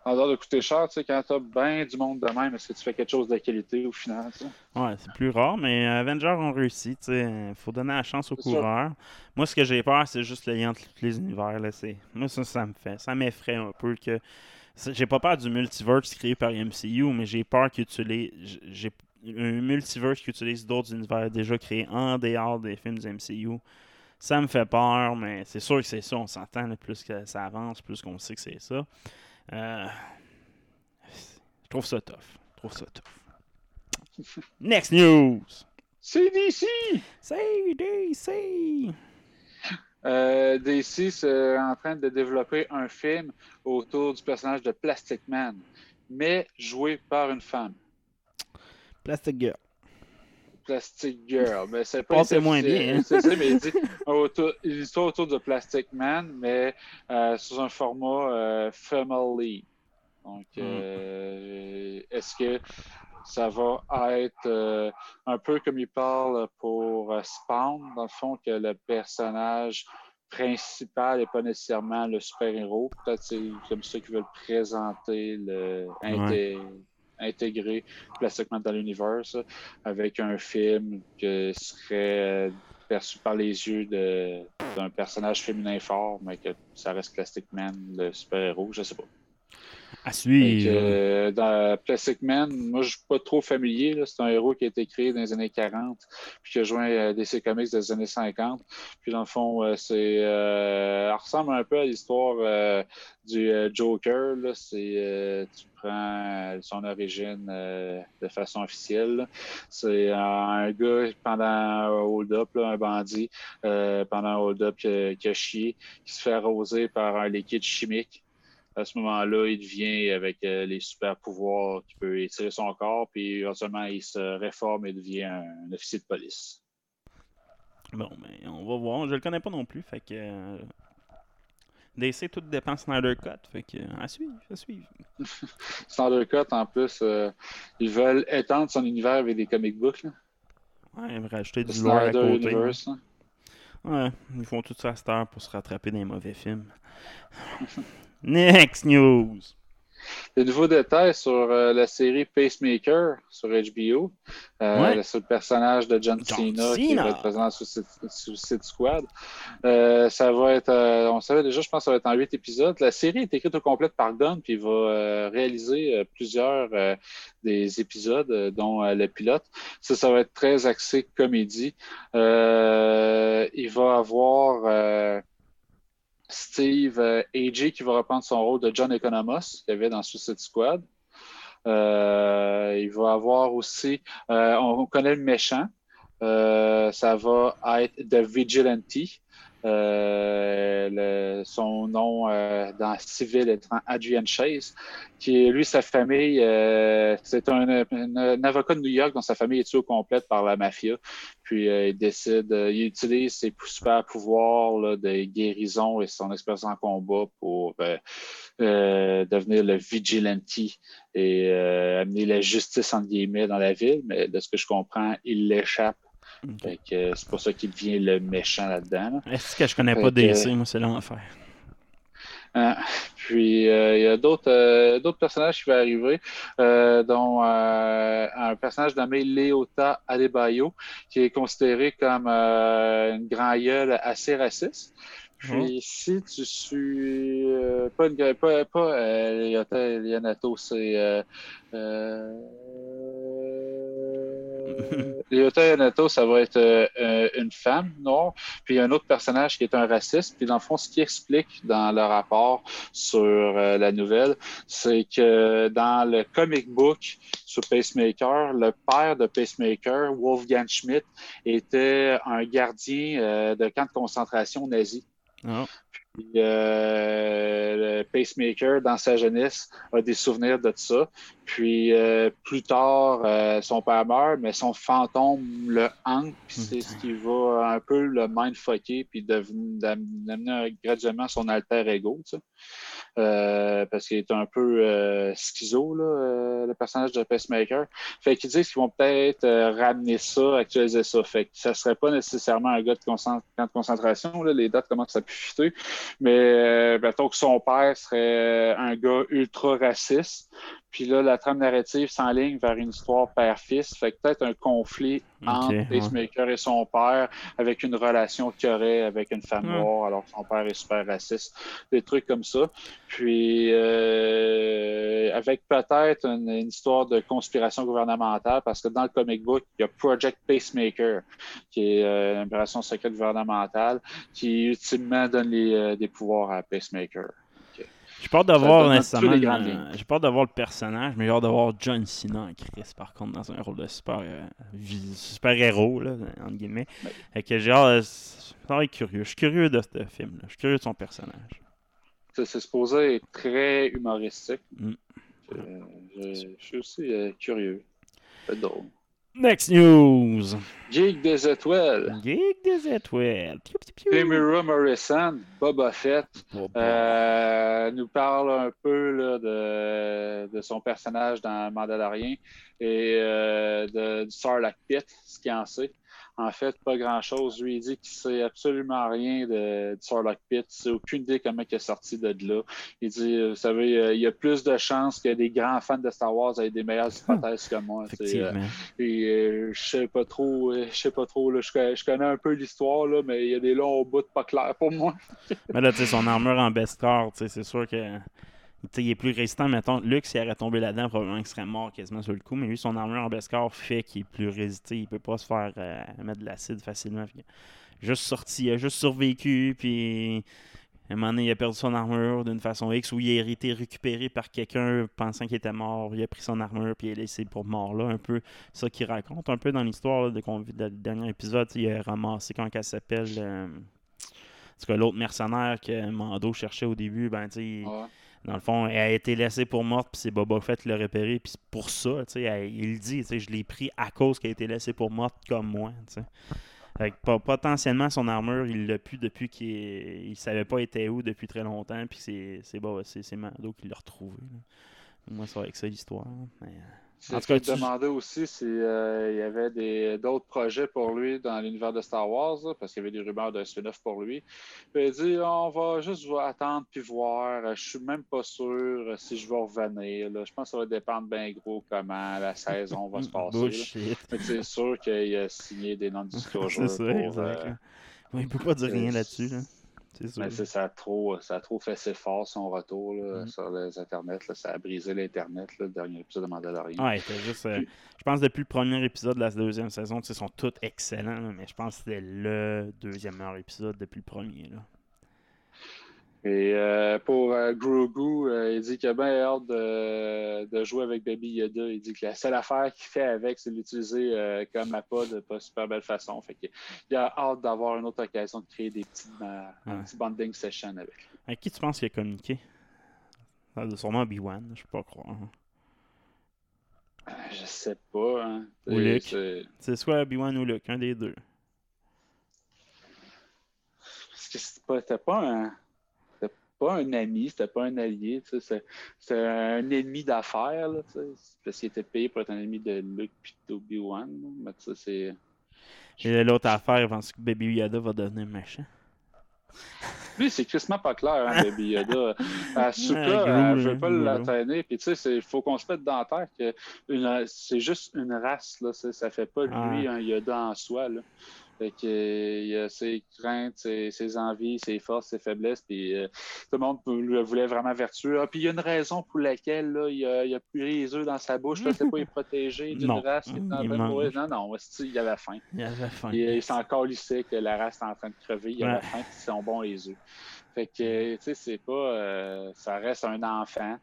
En dehors de coûter cher, tu sais, quand t'as bien du monde de même, est-ce que tu fais quelque chose de qualité au final? tu sais? Ouais, c'est plus rare, mais Avengers ont réussi. Il faut donner la chance aux sûr. coureurs. Moi, ce que j'ai peur, c'est juste le lien entre tous les univers. Là. C'est- Moi, ça, ça me fait. Ça m'effraie un peu que. J'ai pas peur du multiverse créé par MCU, mais j'ai peur qu'ils utilisent. J'ai un multiverse qui utilise d'autres univers déjà créés en dehors des films du MCU. Ça me fait peur, mais c'est sûr que c'est ça, on s'entend. Plus que ça avance, plus qu'on sait que c'est ça. Euh, Je trouve ça tough. Je trouve ça tough. Next news! CDC! C'est DC! Euh, DC est en train de développer un film autour du personnage de Plastic Man, mais joué par une femme. Plastic Girl. Plastic Girl. Mais c'est pas Passez moins bien, hein. C'est ça, mais il dit autour- une histoire autour de Plastic Man, mais euh, sous un format euh, family. Donc, Hmm. euh, est-ce que ça va être euh, un peu comme il parle pour Spawn, dans le fond, que le personnage principal n'est pas nécessairement le super-héros. Peut-être c'est comme ça qu'ils veulent présenter, le, inté- intégrer Plastic Man dans l'univers, avec un film qui serait euh, perçu par les yeux d'un personnage féminin fort, mais que ça reste Plastic Man, le super-héros, je sais pas. À euh, dans Plastic Man, moi, je suis pas trop familier. C'est un héros qui a été créé dans les années 40, puis qui a joint euh, DC Comics des années 50. Puis, dans le fond, euh, c'est, ressemble un peu à l'histoire du Joker. là. Tu prends son origine de façon officielle. C'est un gars, pendant un hold-up, un bandit, pendant un hold-up qui, qui a chié, qui se fait arroser par un liquide chimique à ce moment-là, il devient avec euh, les super pouvoirs qui peut étirer son corps, puis éventuellement, il se réforme et devient un, un officier de police. Bon, ben, on va voir. Je le connais pas non plus. Fait que. euh, DC, tout dépend Snyder Cut. Fait que. euh, À suivre, à suivre. Standard Cut, en plus, euh, ils veulent étendre son univers avec des comic books. Là. Ouais, rajouter du lore à Snyder côté. Universe. là. Ouais, ils font tout ça à cette heure pour se rattraper des mauvais films. Next news! Des nouveaux détails sur euh, la série Pacemaker sur HBO. Euh, Ouais. Sur le personnage de John, John Cena, qui va être présent sur Suicide- Squad. Euh, ça va être, euh, on savait déjà, je pense que ça va être en huit épisodes. La série est écrite au complet par Gunn, puis il va réaliser plusieurs des épisodes, dont le pilote. Ça, ça va être très axé comédie. Il va avoir Steve euh, AJ qui va reprendre son rôle de John Economos qu'il y avait dans Suicide Squad. Euh, il va avoir aussi, euh, on connaît le méchant, Euh, ça va être The Vigilante. Euh, son nom euh, dans Civil étant Adrian Chase, qui lui, sa famille, euh, c'est un, avocat de New York dont sa famille est tuée au complète par la mafia? Puis il décide, il utilise ses super pouvoirs là, de guérison et son expérience en combat pour devenir le vigilante et amener la justice entre guillemets dans la ville. Mais de ce que je comprends, il l'échappe. Fait que, euh, c'est pour ça qu'il devient le méchant là-dedans. là. Est-ce que je connais Fait pas que- DC? Moi, c'est l'enfer. Hein, Puis euh, il y a d'autres euh, d'autres personnages qui vont arriver, euh, dont euh, un personnage nommé Léota Adebayo, qui est considéré comme euh, une grand gueule assez raciste. Puis si tu suis euh, pas une pas, pas euh, Léota Leonato, c'est Ryota Yamato, ça va être euh, euh, une femme noire, puis il y a un autre personnage qui est un raciste. Puis dans le fond, ce qui explique dans le rapport sur euh, la nouvelle, c'est que dans le comic book sur Pacemaker, le père de Pacemaker, Wolfgang Schmidt, était un gardien euh, de camp de concentration nazi. Ah. Puis, euh, le pacemaker, dans sa jeunesse, a des souvenirs de ça. Puis euh, plus tard, euh, son père meurt, mais son fantôme le hante. Puis c'est ce qui va un peu le mindfucker, puis d'amener graduellement son alter ego. tu sais. Euh, parce qu'il est un peu euh, schizo, euh, le personnage de Pacemaker. Fait qu'ils disent qu'ils vont peut-être ramener ça, actualiser ça. Fait que ça serait pas nécessairement un gars de concentration. Les dates commencent à fuiter. Mais mettons que son père serait un gars ultra raciste. Puis là, la trame narrative s'enligne vers une histoire père-fils. Fait que peut-être un conflit entre ouais. Pacemaker et son père avec une relation qu'il aurait avec une femme Ouais. noire alors que son père est super raciste. Des trucs comme ça. Puis euh, avec peut-être une, une histoire de conspiration gouvernementale parce que dans le comic book, il y a Project Pacemaker qui est euh, une opération secrète gouvernementale qui ultimement donne les, euh, des pouvoirs à Pacemaker. J'ai peur de Ça voir donne nécessairement. le- lignes. J'ai peur de voir le personnage, mais j'ai hâte de voir John Cena en Chris, par contre, dans un rôle de super, euh, super héros, là, entre guillemets. Fait que j'ai hâte. va être curieux. Je suis curieux de ce film-là. Je suis curieux de son personnage. C'est c'est supposé être très humoristique. Mm. Euh, je, je suis aussi euh, curieux. C'est drôle. Next news. Geek des étoiles. Geek des étoiles. Tamara Morrison, Boba Fett, Oh, euh, nous parle un peu là, de, de son personnage dans Mandalorian et euh, de, du Sarlacc Pit, ce qu'il en sait. En fait, pas grand-chose. Lui, il dit qu'il sait absolument rien de, du Sarlacc Pit. Il sait aucune idée comment il est sorti de là. Il dit, euh, vous savez, euh, il y a plus de chances que des grands fans de Star Wars aient des meilleures hypothèses que moi. Euh, Effectivement. et euh, je sais pas trop, je sais pas trop. Là, je, connais, je connais un peu l'histoire, là, mais il y a des longs bouts pas clairs pour moi. Mais là, tu sais, son armure en sais, c'est sûr que. Il est plus résistant, mettons. Luke, s'il aurait tombé là-dedans, probablement qu'il serait mort quasiment sur le coup. Mais lui, son armure en Beskar fait qu'il est plus résisté. Il peut pas se faire euh, mettre de l'acide facilement. Juste sorti, il a juste survécu. Puis, à un moment donné, il a perdu son armure d'une façon X où il a été récupéré par quelqu'un pensant qu'il était mort. Il a pris son armure puis il a laissé pour mort là. Un peu ça qu'il raconte. Un peu dans l'histoire de le dernier épisode. Il a ramassé, quand elle s'appelle. euh, en l'autre mercenaire que Mando cherchait au début, ben, tu. Dans le fond, elle a été laissée pour morte, puis c'est Boba Fett qui l'a repéré, puis pour ça, tu sais, il dit, tu sais, je l'ai pris à cause qu'elle a été laissée pour morte comme moi, tu sais. Fait que po- potentiellement, son armure, il l'a pu depuis qu'il il savait pas était où depuis très longtemps, puis c'est c'est Mando qui l'a retrouvé. Moi, c'est avec ça l'histoire. mais- En ce tout cas, qu'il tu- demandait aussi s'il y avait d'autres projets pour lui dans l'univers de Star Wars, là, parce qu'il y avait des rumeurs d'un spin-off pour lui. Puis il dit on va juste attendre puis voir. Euh, Je suis même pas sûr euh, si je vais revenir. là. Je pense que ça va dépendre bien gros comment la saison va se passer. Mais c'est sûr qu'il a signé des non-disclosures. C'est pour, exact. euh, là. Ouais, il peut pas dire rien euh, là-dessus. Là. Mais ça a trop, ça a trop fait ses fort son retour là, Mm. sur les internets. là. Ça a brisé l'internet le dernier épisode de Mandalorian. Ouais, juste. euh, je pense depuis le premier épisode de la deuxième saison, ils sont tous excellents, mais je pense que c'était le deuxième meilleur épisode depuis le premier. Là. Et euh, pour euh, Grogu, euh, il dit qu'il a bien hâte de, de jouer avec Baby Yoda. Il dit que la seule affaire qu'il fait avec, c'est l'utiliser euh, comme appât de pas super belle façon. Fait il a hâte d'avoir une autre occasion de créer des petits, euh, un Ouais. petit bonding session avec. Avec qui tu penses qu'il a communiqué? Ça doit Sûrement Obi-Wan, je peux pas croire. hein. Je sais pas. Hein. Ou C'est- Luke. c'est- soit Obi-Wan ou Luke, un des deux. Parce que c'était pas, c'était pas un. C'était pas un ami, c'était pas un allié, c'était un ennemi d'affaires, parce qu'il était payé pour être un ennemi de Luke puis d'Obi-Wan. Mais sais, c'est. Et l'autre affaire, je pense que Baby Yoda va devenir méchant. Lui, c'est crissement pas clair, hein, Baby Yoda. Elle veut là, pas l'entraîner. Puis, tu sais, il faut qu'on se mette dans la tête que une- c'est juste une race, là. ça- Ça fait pas lui Ouais. un Yoda en soi, là. Fait que, il a ses craintes, ses, ses envies, ses forces, ses faiblesses, puis euh, tout le monde le voulait vraiment vertueux. Ah, puis il y a une raison pour laquelle là, il, a, il a plus les œufs dans sa bouche. Là, c'est pas il protégé d'une race qui est en train de mourir. Non, non, il avait faim. Il avait faim. Il, il encore lissé que la race est en train de crever. Il Ouais. avait faim, puis ils sont bons les œufs. Fait que, tu sais, c'est pas. euh, ça reste un enfant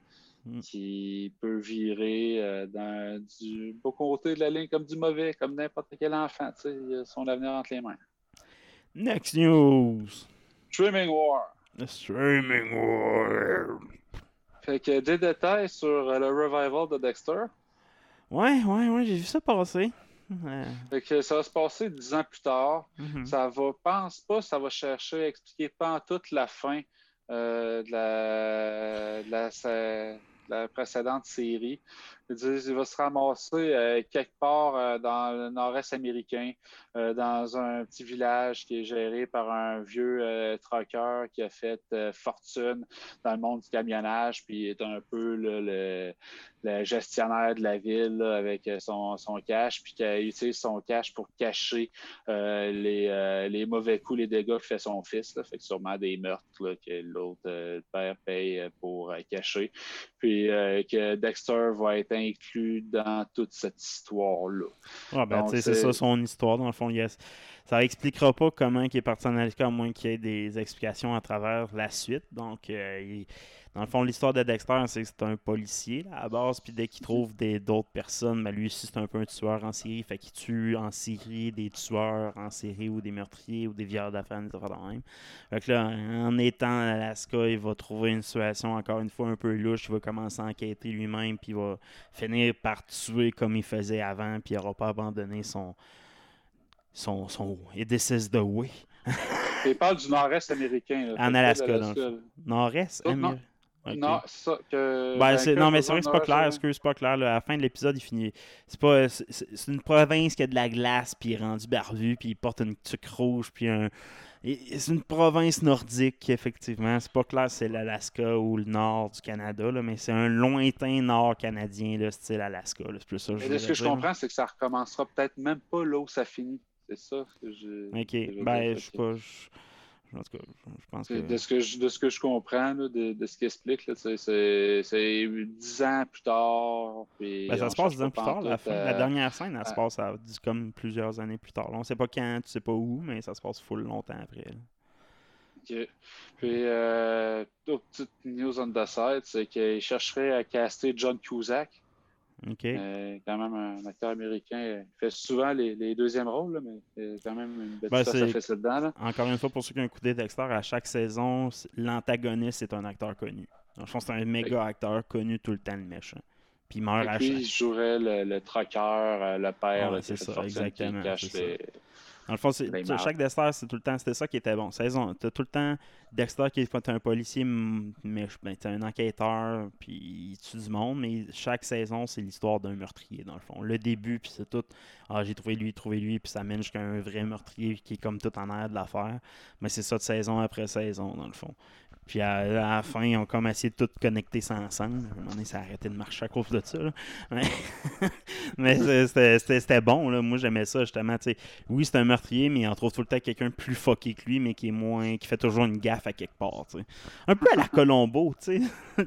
Mm. qui peut virer euh, dans du beau côté de la ligne comme du mauvais, comme n'importe quel enfant. Il a son avenir entre les mains. Next news. Streaming War. The streaming war. Fait que des détails sur euh, le revival de Dexter. Ouais, ouais, ouais, j'ai vu ça passer. Ouais. Fait que ça va se passer dix ans plus tard. Mhm. Ça va, pense pas, ça va chercher à expliquer pas en toute la fin euh, de, la, de la- la précédente série. Il va se ramasser euh, quelque part euh, dans le nord-est américain, euh, dans un petit village qui est géré par un vieux trucker qui a fait fortune dans le monde du camionnage, puis est un peu le, gestionnaire de la ville avec son, cash, puis qui utilise son cash pour cacher les, mauvais coups, les dégâts que fait son fils. Là. Fait sûrement des meurtres que l'autre père paye pour cacher. Puis que Dexter va être inclus dans toute cette histoire-là. Ah, ben, c'est c'est- ça son histoire, dans le fond. yes. Ça expliquera pas comment il est parti en Alaska, à moins qu'il y ait des explications à travers la suite. Donc, euh, il- dans le fond, l'histoire de Dexter, c'est que c'est un policier là, à base, puis dès qu'il trouve des- d'autres personnes, ben, lui aussi, c'est un peu un tueur en série. Fait qu'il tue en série des tueurs en série ou des meurtriers ou des violeurs d'affaires, des affaires de même. Fait que là, en étant en Alaska, il va trouver une situation encore une fois un peu louche. Il va commencer à enquêter lui-même, puis il va finir par tuer comme il faisait avant, puis il n'aura pas abandonné son. son. son. Et this is the way. Il parle du nord-est américain. là. En Alaska, l'Alaska, dans le. Nord-est, Oh, non. c'est ça. Que Ben, ben, c'est- que non, mais c'est vrai que c'est pas clair. là. Excuse, c'est pas clair. là. À la fin de l'épisode, il finit. C'est pas. c'est- une province qui a de la glace, puis il est rendu barbu, puis il porte une tuque rouge, puis un. C'est une province nordique, effectivement. C'est pas clair si c'est l'Alaska ou le nord du Canada, là, mais c'est un lointain nord canadien, là, style Alaska. là. C'est plus ça que Mais je de ce que je dire, comprends, c'est que ça recommencera peut-être même pas là où ça finit. C'est ça que je. Ok, que ben, je sais pas. je- En tout cas, je pense que. C'est- De ce que je, de ce que je comprends, là, de, de ce qu'il explique, c'est- dix ans plus tard. puis Ben, ça se passe dix ans plus tard. La, la euh, dernière scène, elle se passe à, comme plusieurs années plus tard. Là, on sait pas quand, tu sais pas où, mais ça se passe full longtemps après. là. Ok. Puis, euh, autre petite news on the side, c'est qu'il chercherait à caster John Cusack, OK. euh, quand même un acteur américain. Il fait souvent les, les deuxièmes rôles, là, mais il quand même une belle Ben, c'est- à fesser dedans. Là. Encore une fois, pour ceux qui ont écouté Dexter, à chaque saison, l'antagoniste est un acteur connu. Donc, je pense que c'est un méga acteur connu tout le temps, le méchant. Puis il meurt Fait à lui, chaque. il jouerait le, le euh, le père, Ouais, là, c'est fait ça, fortune, qui exactement, cache les- Dans le fond, sais, marques. chaque Dexter, c'est tout le temps, c'était ça qui était bon. Saison, t'as tout le temps Dexter qui est un policier, mais ben, t'es un enquêteur, puis il tue du monde, mais chaque saison, c'est l'histoire d'un meurtrier, dans le fond. Le début, puis c'est tout, ah, j'ai trouvé lui, trouvé lui, puis ça mène jusqu'à un vrai meurtrier qui est comme tout en air de l'affaire. Mais c'est ça de saison après saison, dans le fond. Puis à, à la fin, ils ont comme essayé de tout connecter ça ensemble. À un moment donné, ça a arrêté de marcher à cause de ça. là. Mais, c'était- bon. Là. Moi, j'aimais ça, justement. tu sais. Oui, c'est un meurtrier, mais en trouve tout le temps quelqu'un plus fucké que lui, mais qui est moins. qui fait toujours une gaffe à quelque part. tu sais. Un peu à la Colombo, tu sais.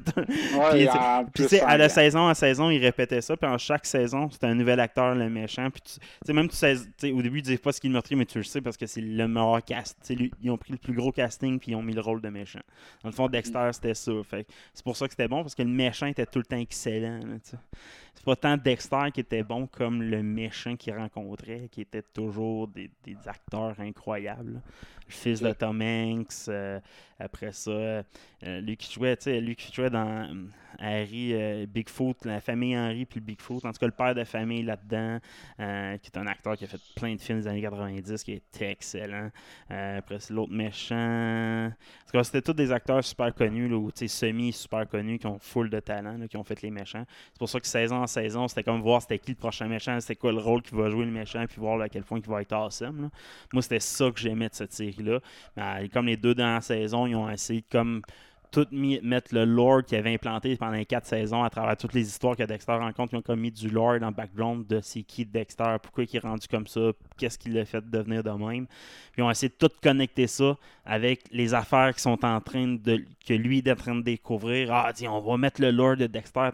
Puis, à la saison en saison, il répétait ça. Puis en chaque saison, c'était un nouvel acteur, le méchant. Puis tu sais, même tu sais, au début, ils disaient pas ce qu'il est le meurtrier, mais tu le sais parce que c'est le meilleur cast. Tu sais, lui- ils ont pris le plus gros casting, puis ils ont mis le rôle de méchant. Dans le fond, Dexter, c'était ça. Fait c'est pour ça que c'était bon, parce que le méchant était tout le temps excellent. C'est pas tant Dexter qui était bon comme le méchant qu'il rencontrait, qui était toujours des, des acteurs incroyables. là. Le fils de Tom Hanks, euh, après ça, euh, lui qui jouait, tu sais, lui qui jouait dans euh, Harry, euh, Bigfoot, la famille Henry puis le Bigfoot, en tout cas le père de famille là-dedans, qui est un acteur qui a fait plein de films des années 90, qui était excellent. Après c'est l'autre méchant. En tout cas, c'était tous des acteurs super connus, là, ou semi-super connus, qui ont full de talent, qui ont fait les méchants. C'est pour ça que saison en saison, c'était comme voir c'était qui le prochain méchant, c'était quoi le rôle qui va jouer le méchant, puis voir à quel point il va être awesome. là. Moi, c'était ça que j'aimais de cette série-là. Euh, comme les deux dans la saison, ils ont essayé de comme tout mettre le lore qu'il avait implanté pendant les quatre saisons à travers toutes les histoires que Dexter rencontre. Ils ont comme mis du lore dans le background de c'est qui Dexter, pourquoi il est rendu comme ça, qu'est-ce qui l'a fait devenir de même. Ils ont essayé de tout connecter ça avec les affaires qui sont en train de. que lui est en train de découvrir. Ah, tiens, on va mettre le lore de Dexter.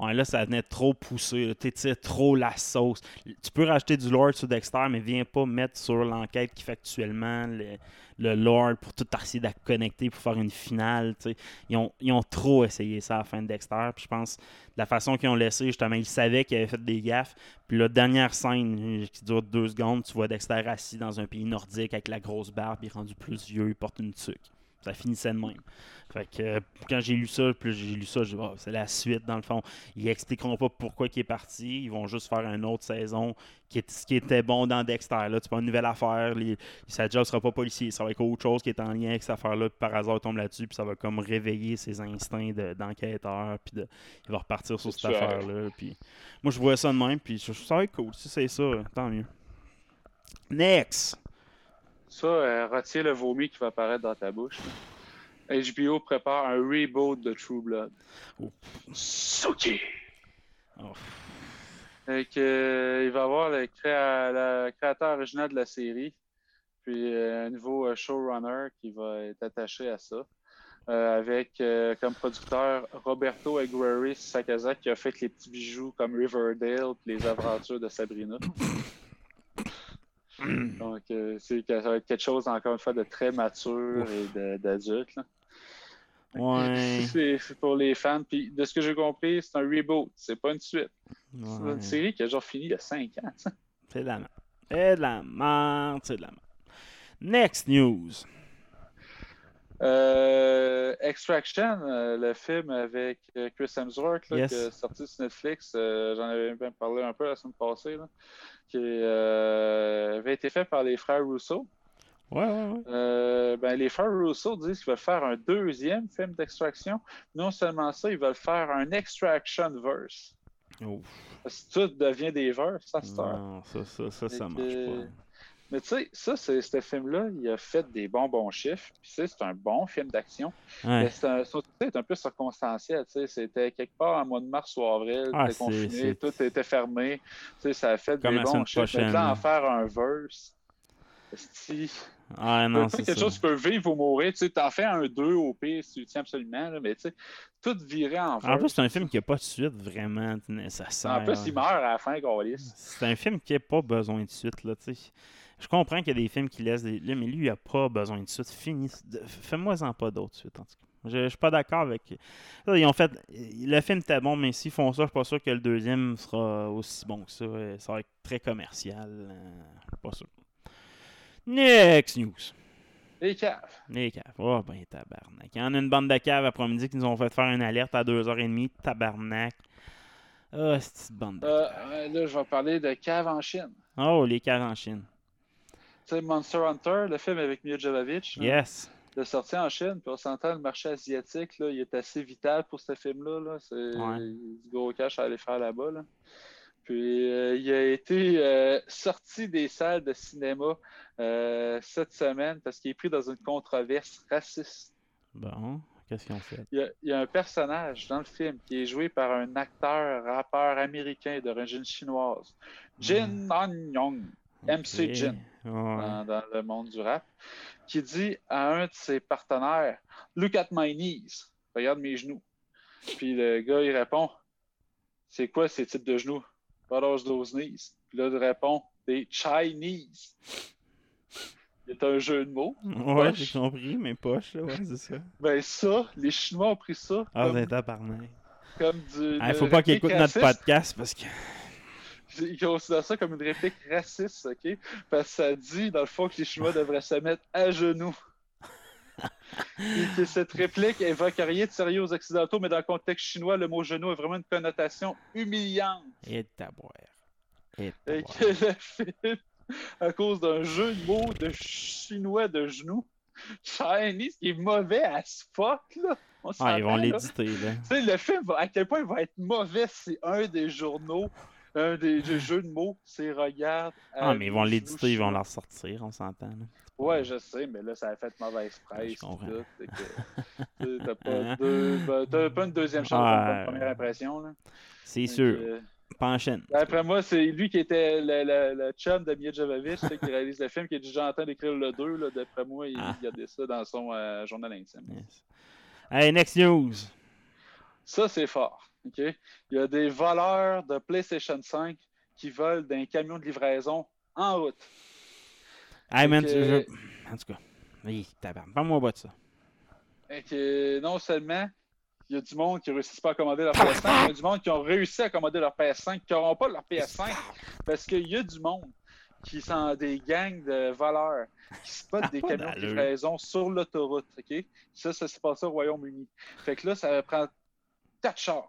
là, ça venait trop pousser. Tu étires trop la sauce. Tu peux rajouter du lore sur Dexter, mais viens pas mettre sur l'enquête qui fait actuellement le, le lore pour tout essayer de connecter pour faire une finale. Ils ont, ils ont trop essayé ça à la fin de Dexter. Puis je pense, la façon qu'ils ont laissé, justement, ils savaient qu'ils avaient fait des gaffes. Puis la dernière scène euh, qui dure deux secondes, tu vois Dexter assis dans un pays nordique avec la grosse barbe, il est rendu plus vieux, il porte une tuque. Ça finissait de même. Fait que euh, quand j'ai lu ça, puis j'ai lu ça, Ah, c'est la suite dans le fond. Ils expliqueront pas pourquoi il est parti. Ils vont juste faire une autre saison qui est ce qui était bon dans Dexter. Là, tu pas une nouvelle affaire. Les, sa job sera pas policier. Ça va être autre chose qui est en lien avec cette affaire-là. Puis par hasard, il tombe là-dessus. Puis ça va comme réveiller ses instincts de- d'enquêteur. puis de, il va repartir sur cette C'est affaire-là. Puis moi, je vois ça de même. Puis je- ça va être cool. Si c'est ça, tant mieux. Next! Ça, euh, retire le vomi qui va apparaître dans ta bouche. HBO prépare un reboot de True Blood. Oh. Suki! Oh. Euh, il va avoir le, créa- le créateur original de la série, puis euh, un nouveau euh, showrunner qui va être attaché à ça, euh, avec comme producteur Roberto Aguirre Sacasa qui a fait les petits bijoux comme Riverdale puis les aventures de Sabrina. Donc, euh, c'est ça va être quelque chose, encore une fois, de très mature Ouf. et d'adulte. Ouais. C'est pour les fans. Puis, de ce que j'ai compris, c'est un reboot, c'est pas une suite. C'est une série qui a genre fini il y a 5 ans. C'est de la merde. C'est de la merde. C'est de la merde. Next news. Euh, Extraction, euh, le film avec Chris Hemsworth, là, Yes. qui est sorti sur Netflix, j'en avais même parlé un peu la semaine passée, là, qui euh, avait été fait par les frères Russo. Ouais, ouais, ouais. Euh, ben, les frères Russo disent qu'ils veulent faire un deuxième film d'extraction. Non seulement ça, ils veulent faire un Extraction verse. Ouf. Que tout devient des verses heure. Non, ça, ça, ça, ça marche que- pas. Mais tu sais, ça, c'est ce film-là, il a fait des bons bons chiffres. Puis tu sais, c'est un bon film d'action. Ouais. Mais c'est un, surtout, c'est un peu circonstanciel. tu sais, C'était quelque part en mois de mars ou avril, Ah, c'était confiné, tout était fermé. Tu sais, ça a fait Comme des bons chiffres. Mais prochaine, là, là. en faire un verse, esti, Ah non, c'est quelque ça. chose qui peut vivre ou mourir. Tu sais, t'en fais un 2 au pire si tu le tiens absolument, là, mais tu sais, tout virait en verse. En plus, c'est un film qui n'a pas de suite vraiment nécessaire. En plus, il meurt à la fin, Gaulis. C'est un film qui n'a pas besoin de suite, là, tu sais. Je comprends qu'il y a des films qui laissent des. Là, mais lui, il n'a pas besoin de suite. Fini. Fais-moi-en pas d'autres suite, en tout cas. Je, je suis pas d'accord avec. Là, ils ont fait. Le film était bon, mais s'ils font ça, je suis pas sûr que le deuxième sera aussi bon que ça. Euh, Ça va être très commercial. euh, Pas sûr. Next news. Les caves. Les caves. Oh, ben, tabarnak. Il y en a une bande de caves après-midi qui nous ont fait faire une alerte à 2h30. Tabarnak. Ah, c'est cette bande de Euh, caves. euh, là, je vais parler de caves en Chine. Oh, les caves en Chine. Sais, Monster Hunter, le film avec Mia Jovovich. Yes. de sortie en Chine, puis on s'entend le marché asiatique, là, il est assez vital pour ce film-là. Là. C'est Ouais. du gros cash à aller faire là-bas. Là. Puis euh, il a été euh, sorti des salles de cinéma euh, cette semaine parce qu'il est pris dans une controverse raciste. Bon, qu'est-ce qu'ils ont fait? Il y, a, il y a un personnage dans le film qui est joué par un acteur, rappeur américain d'origine chinoise, Jin Han Yong, MC. Jin. Dans, dans le monde du rap, qui dit à un de ses partenaires Look at my knees. Regarde mes genoux. Puis le gars, il répond C'est quoi ces types de genoux? What are those knees Puis là, il répond Des Chinese. C'est un jeu de mots. Ouais, j'ai compris, mais poche, là, ouais, c'est ça. Ben, ça, les Chinois ont pris ça Ah, comme, c'est tabarnak. comme du. Il faut pas qu'ils écoutent notre podcast parce que. Ils considèrent ça comme une réplique raciste, OK? Parce que ça dit, dans le fond, que les Chinois devraient se mettre à genoux. Et que cette réplique évoque rien de sérieux aux Occidentaux, mais dans le contexte chinois, le mot genou a vraiment une connotation humiliante. Et. Et que le film, à cause d'un jeu de mots de chinois de genoux, Chinese, qui est mauvais à ce fuck, là. On Ah, ils vont là. l'éditer, là. Tu sais, le film, va- à quel point il va être mauvais, c'est un des journaux, un des, jeux de mots, c'est regarde. Ah, mais ils vont l'éditer, ils vont la ressortir, on s'entend. Ouais, je sais, mais là, ça a fait mauvaise presse. je comprends. T'as pas, deux, ben, t'as pas une deuxième chance pour une première impression. Là. C'est sûr. Pas en chaîne. D'après moi, c'est lui qui était le, le, le chum de Mia Jovovich, qui réalise le film, qui est déjà en train d'écrire le 2. là. D'après moi, il, Ah. il gardait ça dans son euh, journal intime. Yes. Hey, next news. Ça, c'est fort. OK? Il y a des voleurs de PlayStation 5 qui volent d'un camion de livraison en route. Hey, man, je- en tout cas. Oui. Parle-moi pas de ça. Et que non seulement il y a du monde qui ne réussit pas à commander leur PS5, il y a du monde qui ont réussi à commander leur PS5, qui n'auront pas leur PS5, parce qu'il y a du monde qui sont des gangs de voleurs qui spotent des Pas camions de livraison sur l'autoroute. OK? Ça, ça s'est passé au Royaume-Uni. Fait que là, ça prend quatre chars.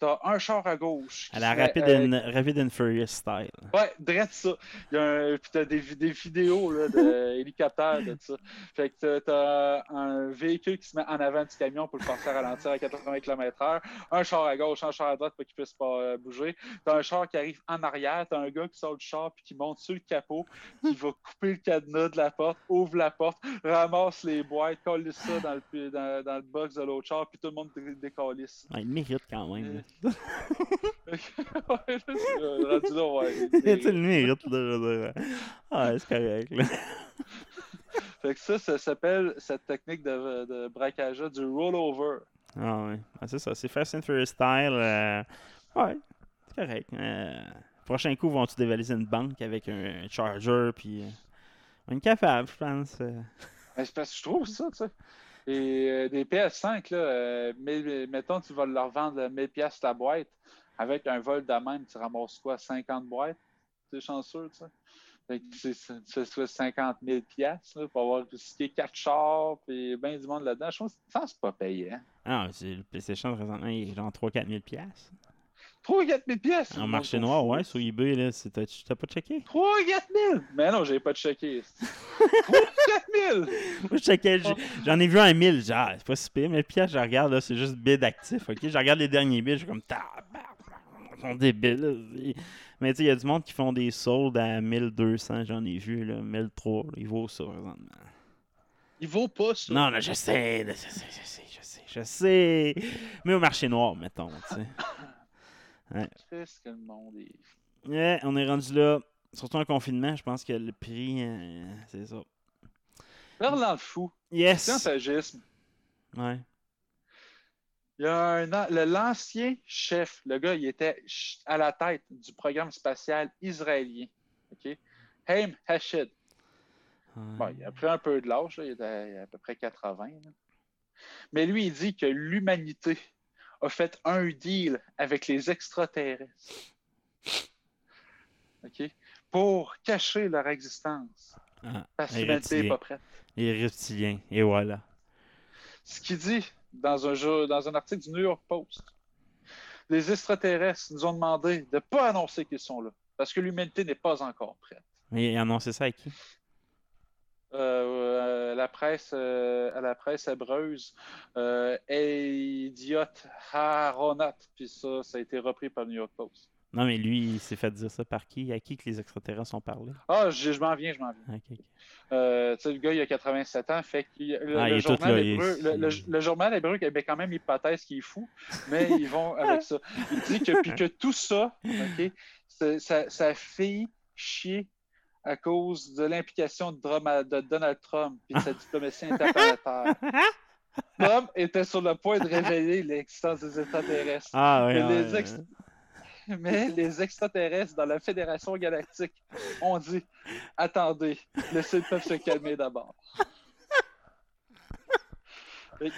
T'as un char à gauche. À la Rapid, euh, and, Rapid and Furious style. Ouais, direct ça. Il y a un, puis t'as des, vi- des vidéos là, d'hélicoptères de ça. Fait que t'as- un véhicule qui se met en avant du camion pour le forcer à ralentir à 80 km/h. Un char à gauche, un char à droite pour qu'il puisse pas euh, bouger. T'as un char qui arrive en arrière. T'as un gars qui sort du char puis qui monte sur le capot, qui va couper le cadenas de la porte, ouvre la porte, ramasse les boîtes, colle ça dans le, dans, dans le box de l'autre char, puis tout le monde dé- décalisse. Ouais, il mérite quand même. là. ouais, là, c'est, rendu là, ouais. le dire. Ah, c'est correct, là. Fait que ça, ça s'appelle cette technique de, de braquage du rollover. Ah, ouais. Ah, c'est ça. C'est Fast and Furious style. euh, Ouais, c'est correct. Euh, Prochain coup, vont-tu dévaliser une banque avec un charger, puis. euh, Une capable, je pense. euh. Ben, c'est parce que je trouve ça, tu sais. Et euh, des PS5, là, euh, mille- mettons, tu vas leur vendre 1000 pièces la boîte. Avec un vol de même, tu ramasses quoi, 50 boîtes? T'es chanceux, tu sais. Fait que fais 50 000 pièces pour avoir risqué 4 chars et bien du monde là-dedans. Je pense que ça, c'est pas payant. Ah, c'est le PlayStation présentement, il est genre 3-4 000 piastres. 3 4 000 pièces! En marché noir, ouais, sur eBay, là, c'est- t'as pas checké? 3 4 000! Mais non, j'ai pas checké. 3 4 000! Moi, je checkais, j'ai- j'en ai vu un 1000, genre, c'est pas si pire, mais le pièce, je regarde, là, c'est juste bid actif, ok? Je regarde les derniers bids, je suis comme, ils sont débiles, là. Mais tu sais, il y a du monde qui font des soldes à 1200, j'en ai vu, là, 1003, là, il vaut ça, présentement. Il vaut pas ça. Non, non, je sais, là, je sais, je sais, je sais, je sais. Mais au marché noir, mettons, tu sais. Qu'est-ce que le monde est. Ouais, on est rendu là. Surtout en confinement, je pense que le prix, euh, c'est ça. Parlant de fou, Yes! scientagisme. Ouais. Il y a un an, l'ancien chef, le gars, il était à la tête du programme spatial israélien. OK? Haim Hashid. Bon, il a pris un peu de l'âge, là, il était à peu près 80. là. Mais lui, il dit que l'humanité a fait un deal avec les extraterrestres. OK? Pour cacher leur existence. Ah, Parce que l'humanité n'est pas prête. Les reptiliens, et voilà. Ce qu'il dit dans un, dans un article du New York Post, les extraterrestres nous ont demandé de ne pas annoncer qu'ils sont là, parce que l'humanité n'est pas encore prête. Mais il a annoncé ça à qui? Euh, la presse, euh, à la presse hébreuse, euh, Idiot Haronat, puis ça, ça a été repris par le New York Post. Non, mais lui, il s'est fait dire ça par qui? À qui que les extraterrestres ont parlé? Ah, je, je m'en viens, je m'en viens. Euh, tu sais, le gars, il a 87 ans, fait que le, Ah, il le journal il hébreu, le, journal hébreu avait quand même l'hypothèse qu'il est fou, mais ils vont avec ça. Il dit que, puis que tout ça, ça fait chier à cause de l'implication de, de Donald Trump et de sa diplomatie interplanétaire. Trump était sur le point de révéler l'existence des extraterrestres. Ah, ouais, Mais ouais, les ex- Mais les extraterrestres dans la Fédération galactique ont dit attendez, laissez le peuple se calmer d'abord.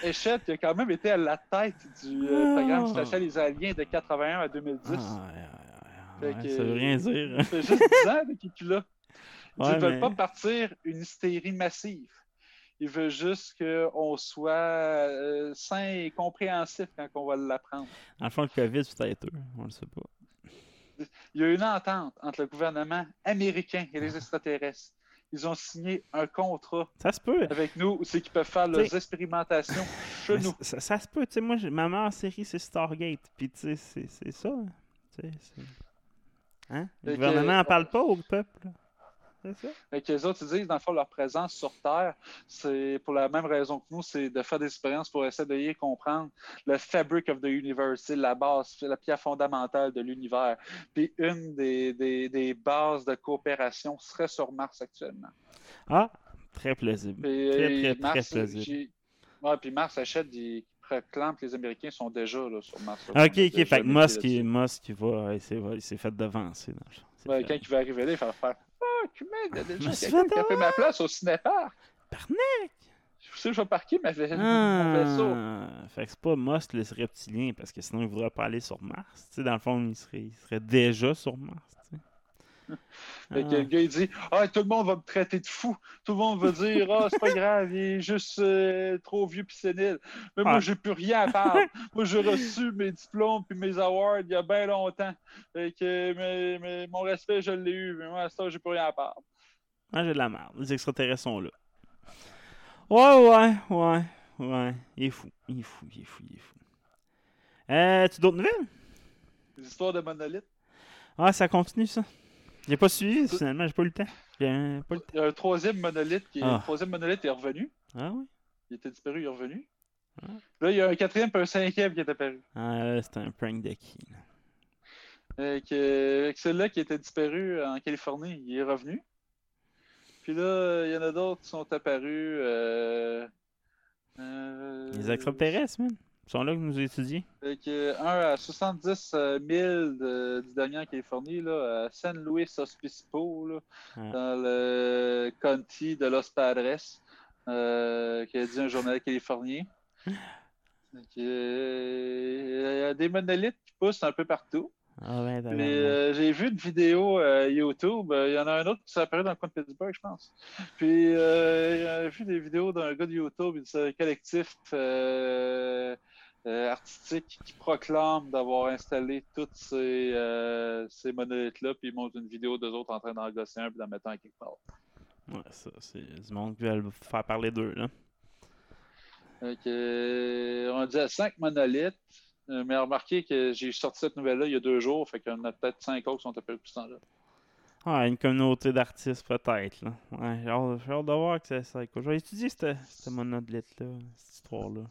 Hachette, il a quand même été à la tête du euh, programme spatial israélien de 81 à 2010. Ah, ouais, Ça veut rien dire. Fait juste 10 ans qu'il est là. Ils ne veulent mais- pas partir une hystérie massive. Ils veulent juste qu'on soit euh, sain et compréhensif quand on va l'apprendre. Le fond, le COVID, c'est peut-être eux. On le sait pas. Il y a une entente entre le gouvernement américain et les extraterrestres. Ils ont signé un contrat Ça se peut. avec nous, c'est qu'ils peuvent faire leurs T'sais- expérimentations chez nous. Ça, ça se peut. Tu sais, moi, ma meilleure série, c'est Stargate. Puis, tu sais, c'est- ça. C'est- Hein? Le gouvernement n'en parle pas au peuple. Ça. Fait que les autres, ils disent, dans le fond, leur présence sur Terre, c'est pour la même raison que nous, c'est de faire des expériences pour essayer de y comprendre le fabric of the universe, c'est la base, la pierre fondamentale de l'univers. Puis une des, des, des bases de coopération serait sur Mars actuellement. Ah, très plausible. Puis, Très, euh, très, Mars, très plausible. Ouais, puis Mars achète des proclame que les Américains sont déjà là, sur Mars. là. Ah, Ok, ok, fait que Musk, il. Musk, il va, il s'est fait devancer. Ouais, quand il va arriver là, il va faire Fuck, man, il y a déjà quelqu'un fait qui a pris ma place au cinépark. Barnac! Je sais, je vais parquer ma mon vaisseau. Ah, fait que c'est pas Musk le reptilien, parce que sinon il voudrait pas aller sur Mars. Tu sais, dans le fond, il serait, il serait déjà sur Mars. Fait que Ah. le gars, il dit Ah, tout le monde va me traiter de fou. Tout le monde va dire Ah, c'est pas grave, il est juste euh, trop vieux puis sénile. Mais moi, Ah. j'ai plus rien à perdre. moi, j'ai reçu mes diplômes puis mes awards il y a bien longtemps. Fait que mais, mais mon respect, je l'ai eu. Mais moi, à ça, j'ai plus rien à perdre. Ah, j'ai de la merde. Les extraterrestres sont là. Ouais, ouais, ouais, ouais. Il est fou, il est fou, il est fou, il est fou. Euh, tu d'autres nouvelles? Les histoires de monolithes. Ah, ça continue, ça. J'ai pas suivi, finalement, j'ai pas eu le temps. Pas le temps. Il y a un troisième monolithe qui est, Ah. le troisième monolithe est revenu. Ah oui? Il était disparu, il est revenu. Ah. Là, il y a un quatrième et un cinquième qui est apparu. Ah, là, c'était un prank de qui, là? Euh, que celui-là qui était disparu en Californie, il est revenu. Puis là, il y en a d'autres qui sont apparus. euh, euh, Les extraterrestres, man. Sont là que nous étudions. Fait que, un à 70 000 de- du dernier en Californie, là, à San Luis Obispo, là, Ah. dans le county de Los Padres, euh, qui a dit un journal californien. Euh, Il y a des monolithes qui poussent un peu partout. Ah ouais, d'accord. euh, j'ai vu une vidéo euh, YouTube. Il y en a un autre qui s'est apparu dans le coin de Pittsburgh, je pense. Puis, euh, j'ai vu des vidéos d'un gars de YouTube, c'est un collectif euh, artistique qui proclame d'avoir installé toutes ces, euh, ces monolithes-là, puis ils montrent une vidéo d'eux autres en train d'en gosser un puis d'en mettre un quelque part. Ouais, ça, c'est du monde qui veut faire parler d'eux, là. Euh, on dit à 5 monolithes. Mais remarquez que j'ai sorti cette nouvelle-là il y a deux jours, fait qu'il y en a peut-être 5 autres qui sont apparus depuis ce temps-là. Ouais, une communauté d'artistes, peut-être, là. Ouais, j'ai hâte, de voir que ça, ça. Je vais étudier cette, cette monolithe-là, cette histoire-là.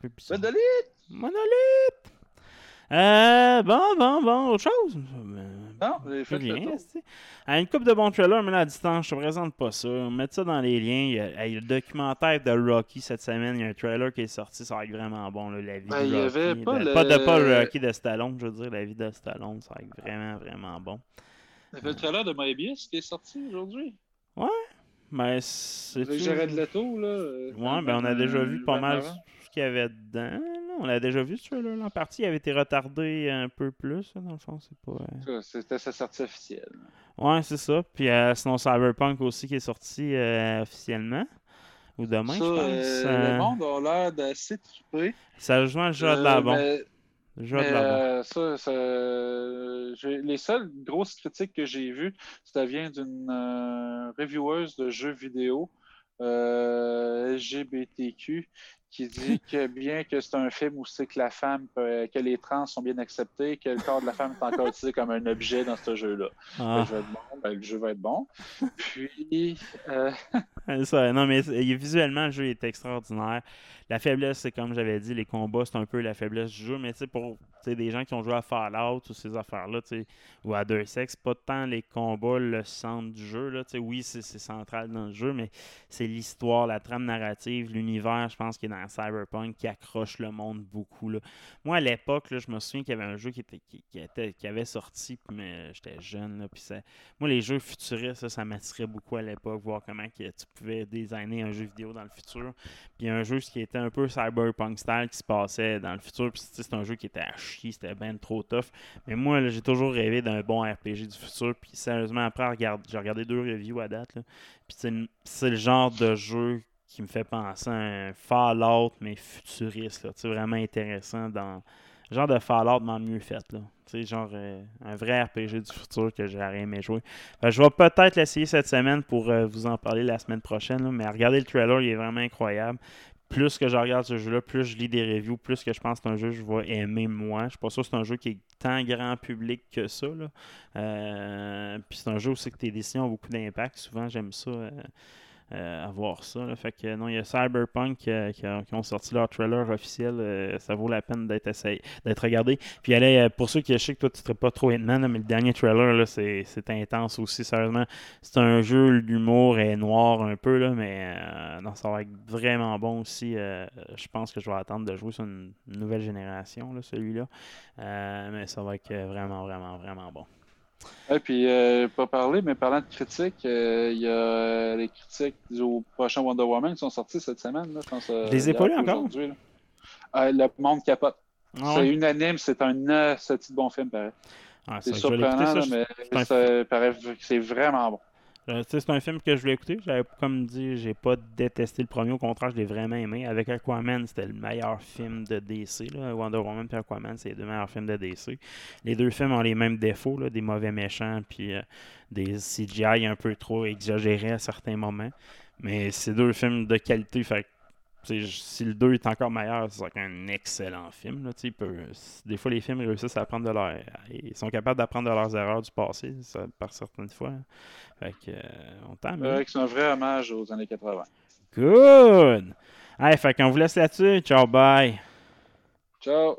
C'est peu bizarre. Monolithe! Monolithe! Euh, bon, bon, bon, autre chose? Non, j'ai fait le rien, tour. c'est- À une coupe de bons trailers, mais là, à distance, je te présente pas ça. Mettre ça dans les liens. Il y a, le documentaire de Rocky cette semaine, il y a un trailer qui est sorti, ça va être vraiment bon, là, la vie Ben, de il y avait pas de- le- pas de pas le Rocky de Stallone, je veux dire, la vie de Stallone, ça va être vraiment, vraiment bon. Il y avait le trailer de Moebius qui est sorti aujourd'hui. Mais c'est Avec Jared Leto, là. euh, Ouais, ben on a déjà vu pas ben mal avant. Qu'il y avait dedans. On a déjà vu ce trailer-là en partie. Il avait été retardé un peu plus, dans le fond. C'est pas. euh, Ça, C'était sa sortie officielle. Ouais, c'est ça. Puis euh, sinon, Cyberpunk aussi qui est sorti euh, officiellement. Ou demain, ça, je pense. euh, le monde a l'air d'assez trippé. Ça joue le jeu de la mais- Mais la euh, ça, ça- les seules grosses critiques que j'ai vues, ça vient d'une euh, revieweuse de jeux vidéo euh, LGBTQ qui dit que bien que c'est un film où c'est que la femme, peut- que les trans sont bien acceptés, que le corps de la femme est encore utilisé comme un objet dans ce jeu-là. Ah. Je vais être bon, ben, le jeu va être bon. Puis, euh, Non, mais visuellement, le jeu est extraordinaire. La faiblesse, c'est comme j'avais dit, les combats, c'est un peu la faiblesse du jeu. Mais tu pour des gens qui ont joué à Fallout ou ces affaires-là, ou à Deus Ex, c'est pas tant les combats le centre du jeu. Là, oui, c'est central dans le jeu, mais c'est l'histoire, la trame narrative, l'univers, je pense, qui est dans Cyberpunk, qui accroche le monde beaucoup. Là. Moi, à l'époque, je me souviens qu'il y avait un jeu qui, avait sorti, mais j'étais jeune. Là, ça, moi, les jeux futuristes, ça, ça m'attirait beaucoup à l'époque, voir comment que tu pouvais designer un jeu vidéo dans le futur. Puis un jeu qui était un peu cyberpunk style qui se passait dans le futur. Puis c'est un jeu qui était à chier, c'était ben trop tough. Mais moi, j'ai toujours rêvé d'un bon RPG du futur. Puis sérieusement, après, j'ai regardé deux reviews à date. Puis c'est c'est le genre de jeu qui me fait penser à un Fallout, mais futuriste. Sais, vraiment intéressant dans genre de Fallout, mais mieux fait. Là. Genre euh, un vrai RPG du futur que j'aurais aimé jouer. Que je vais peut-être l'essayer cette semaine pour euh, vous en parler la semaine prochaine. là, mais regardez le trailer, il est vraiment incroyable. plus que je regarde ce jeu-là, plus je lis des reviews, plus que je pense que c'est un jeu que je vais aimer moi. Je suis pas sûr que c'est un jeu qui est tant grand public que ça. Euh, puis c'est un jeu aussi que tes décisions ont beaucoup d'impact. Souvent, j'aime ça. Euh, euh, à voir ça. Fait que non, il y a Cyberpunk qui, a- qui ont sorti leur trailer officiel. euh, ça vaut la peine d'être d'être regardé. Puis allez, euh, pour ceux qui sais que toi tu ne pas trop Hitman, mais le dernier trailer, là, c'est, intense aussi, sérieusement. C'est un jeu, l'humour est noir un peu, là, mais euh, non, ça va être vraiment bon aussi. euh, je pense que je vais attendre de jouer sur une nouvelle génération, là, celui-là. Euh, mais ça va être euh, vraiment, vraiment, vraiment bon. Et puis, euh, pas parler, mais parlant de critiques, euh, il y a euh, les critiques au prochain Wonder Woman qui sont sortis cette semaine. Là, je pense, euh, Je les ou encore? le monde capote. Ah c'est ouais? unanime, c'est un petit bon film, pareil. Ah, C'est surprenant, ça, là, je- mais ça paraît que c'est vraiment bon. Euh, c'est un film que je voulais écouter. J'avais, comme dit, j'ai pas détesté le premier. Au contraire, je l'ai vraiment aimé. Avec Aquaman, c'était le meilleur film de DC. Là. Wonder Woman et Aquaman, c'est les deux meilleurs films de DC. Les deux films ont les mêmes défauts, là, des mauvais méchants, puis euh, des CGI un peu trop exagérés à certains moments. Mais c'est deux films de qualité. Fait si le 2 est encore meilleur, c'est un excellent film. Là, peut- des fois, les films réussissent à apprendre de leur. Ils sont capables d'apprendre de leurs erreurs du passé, ça, par certaines fois. Fait que, euh, on C'est vrai que c'est un vrai hommage aux années 80. Good! Hey, fait qu'on vous laisse là-dessus. Ciao, bye! Ciao!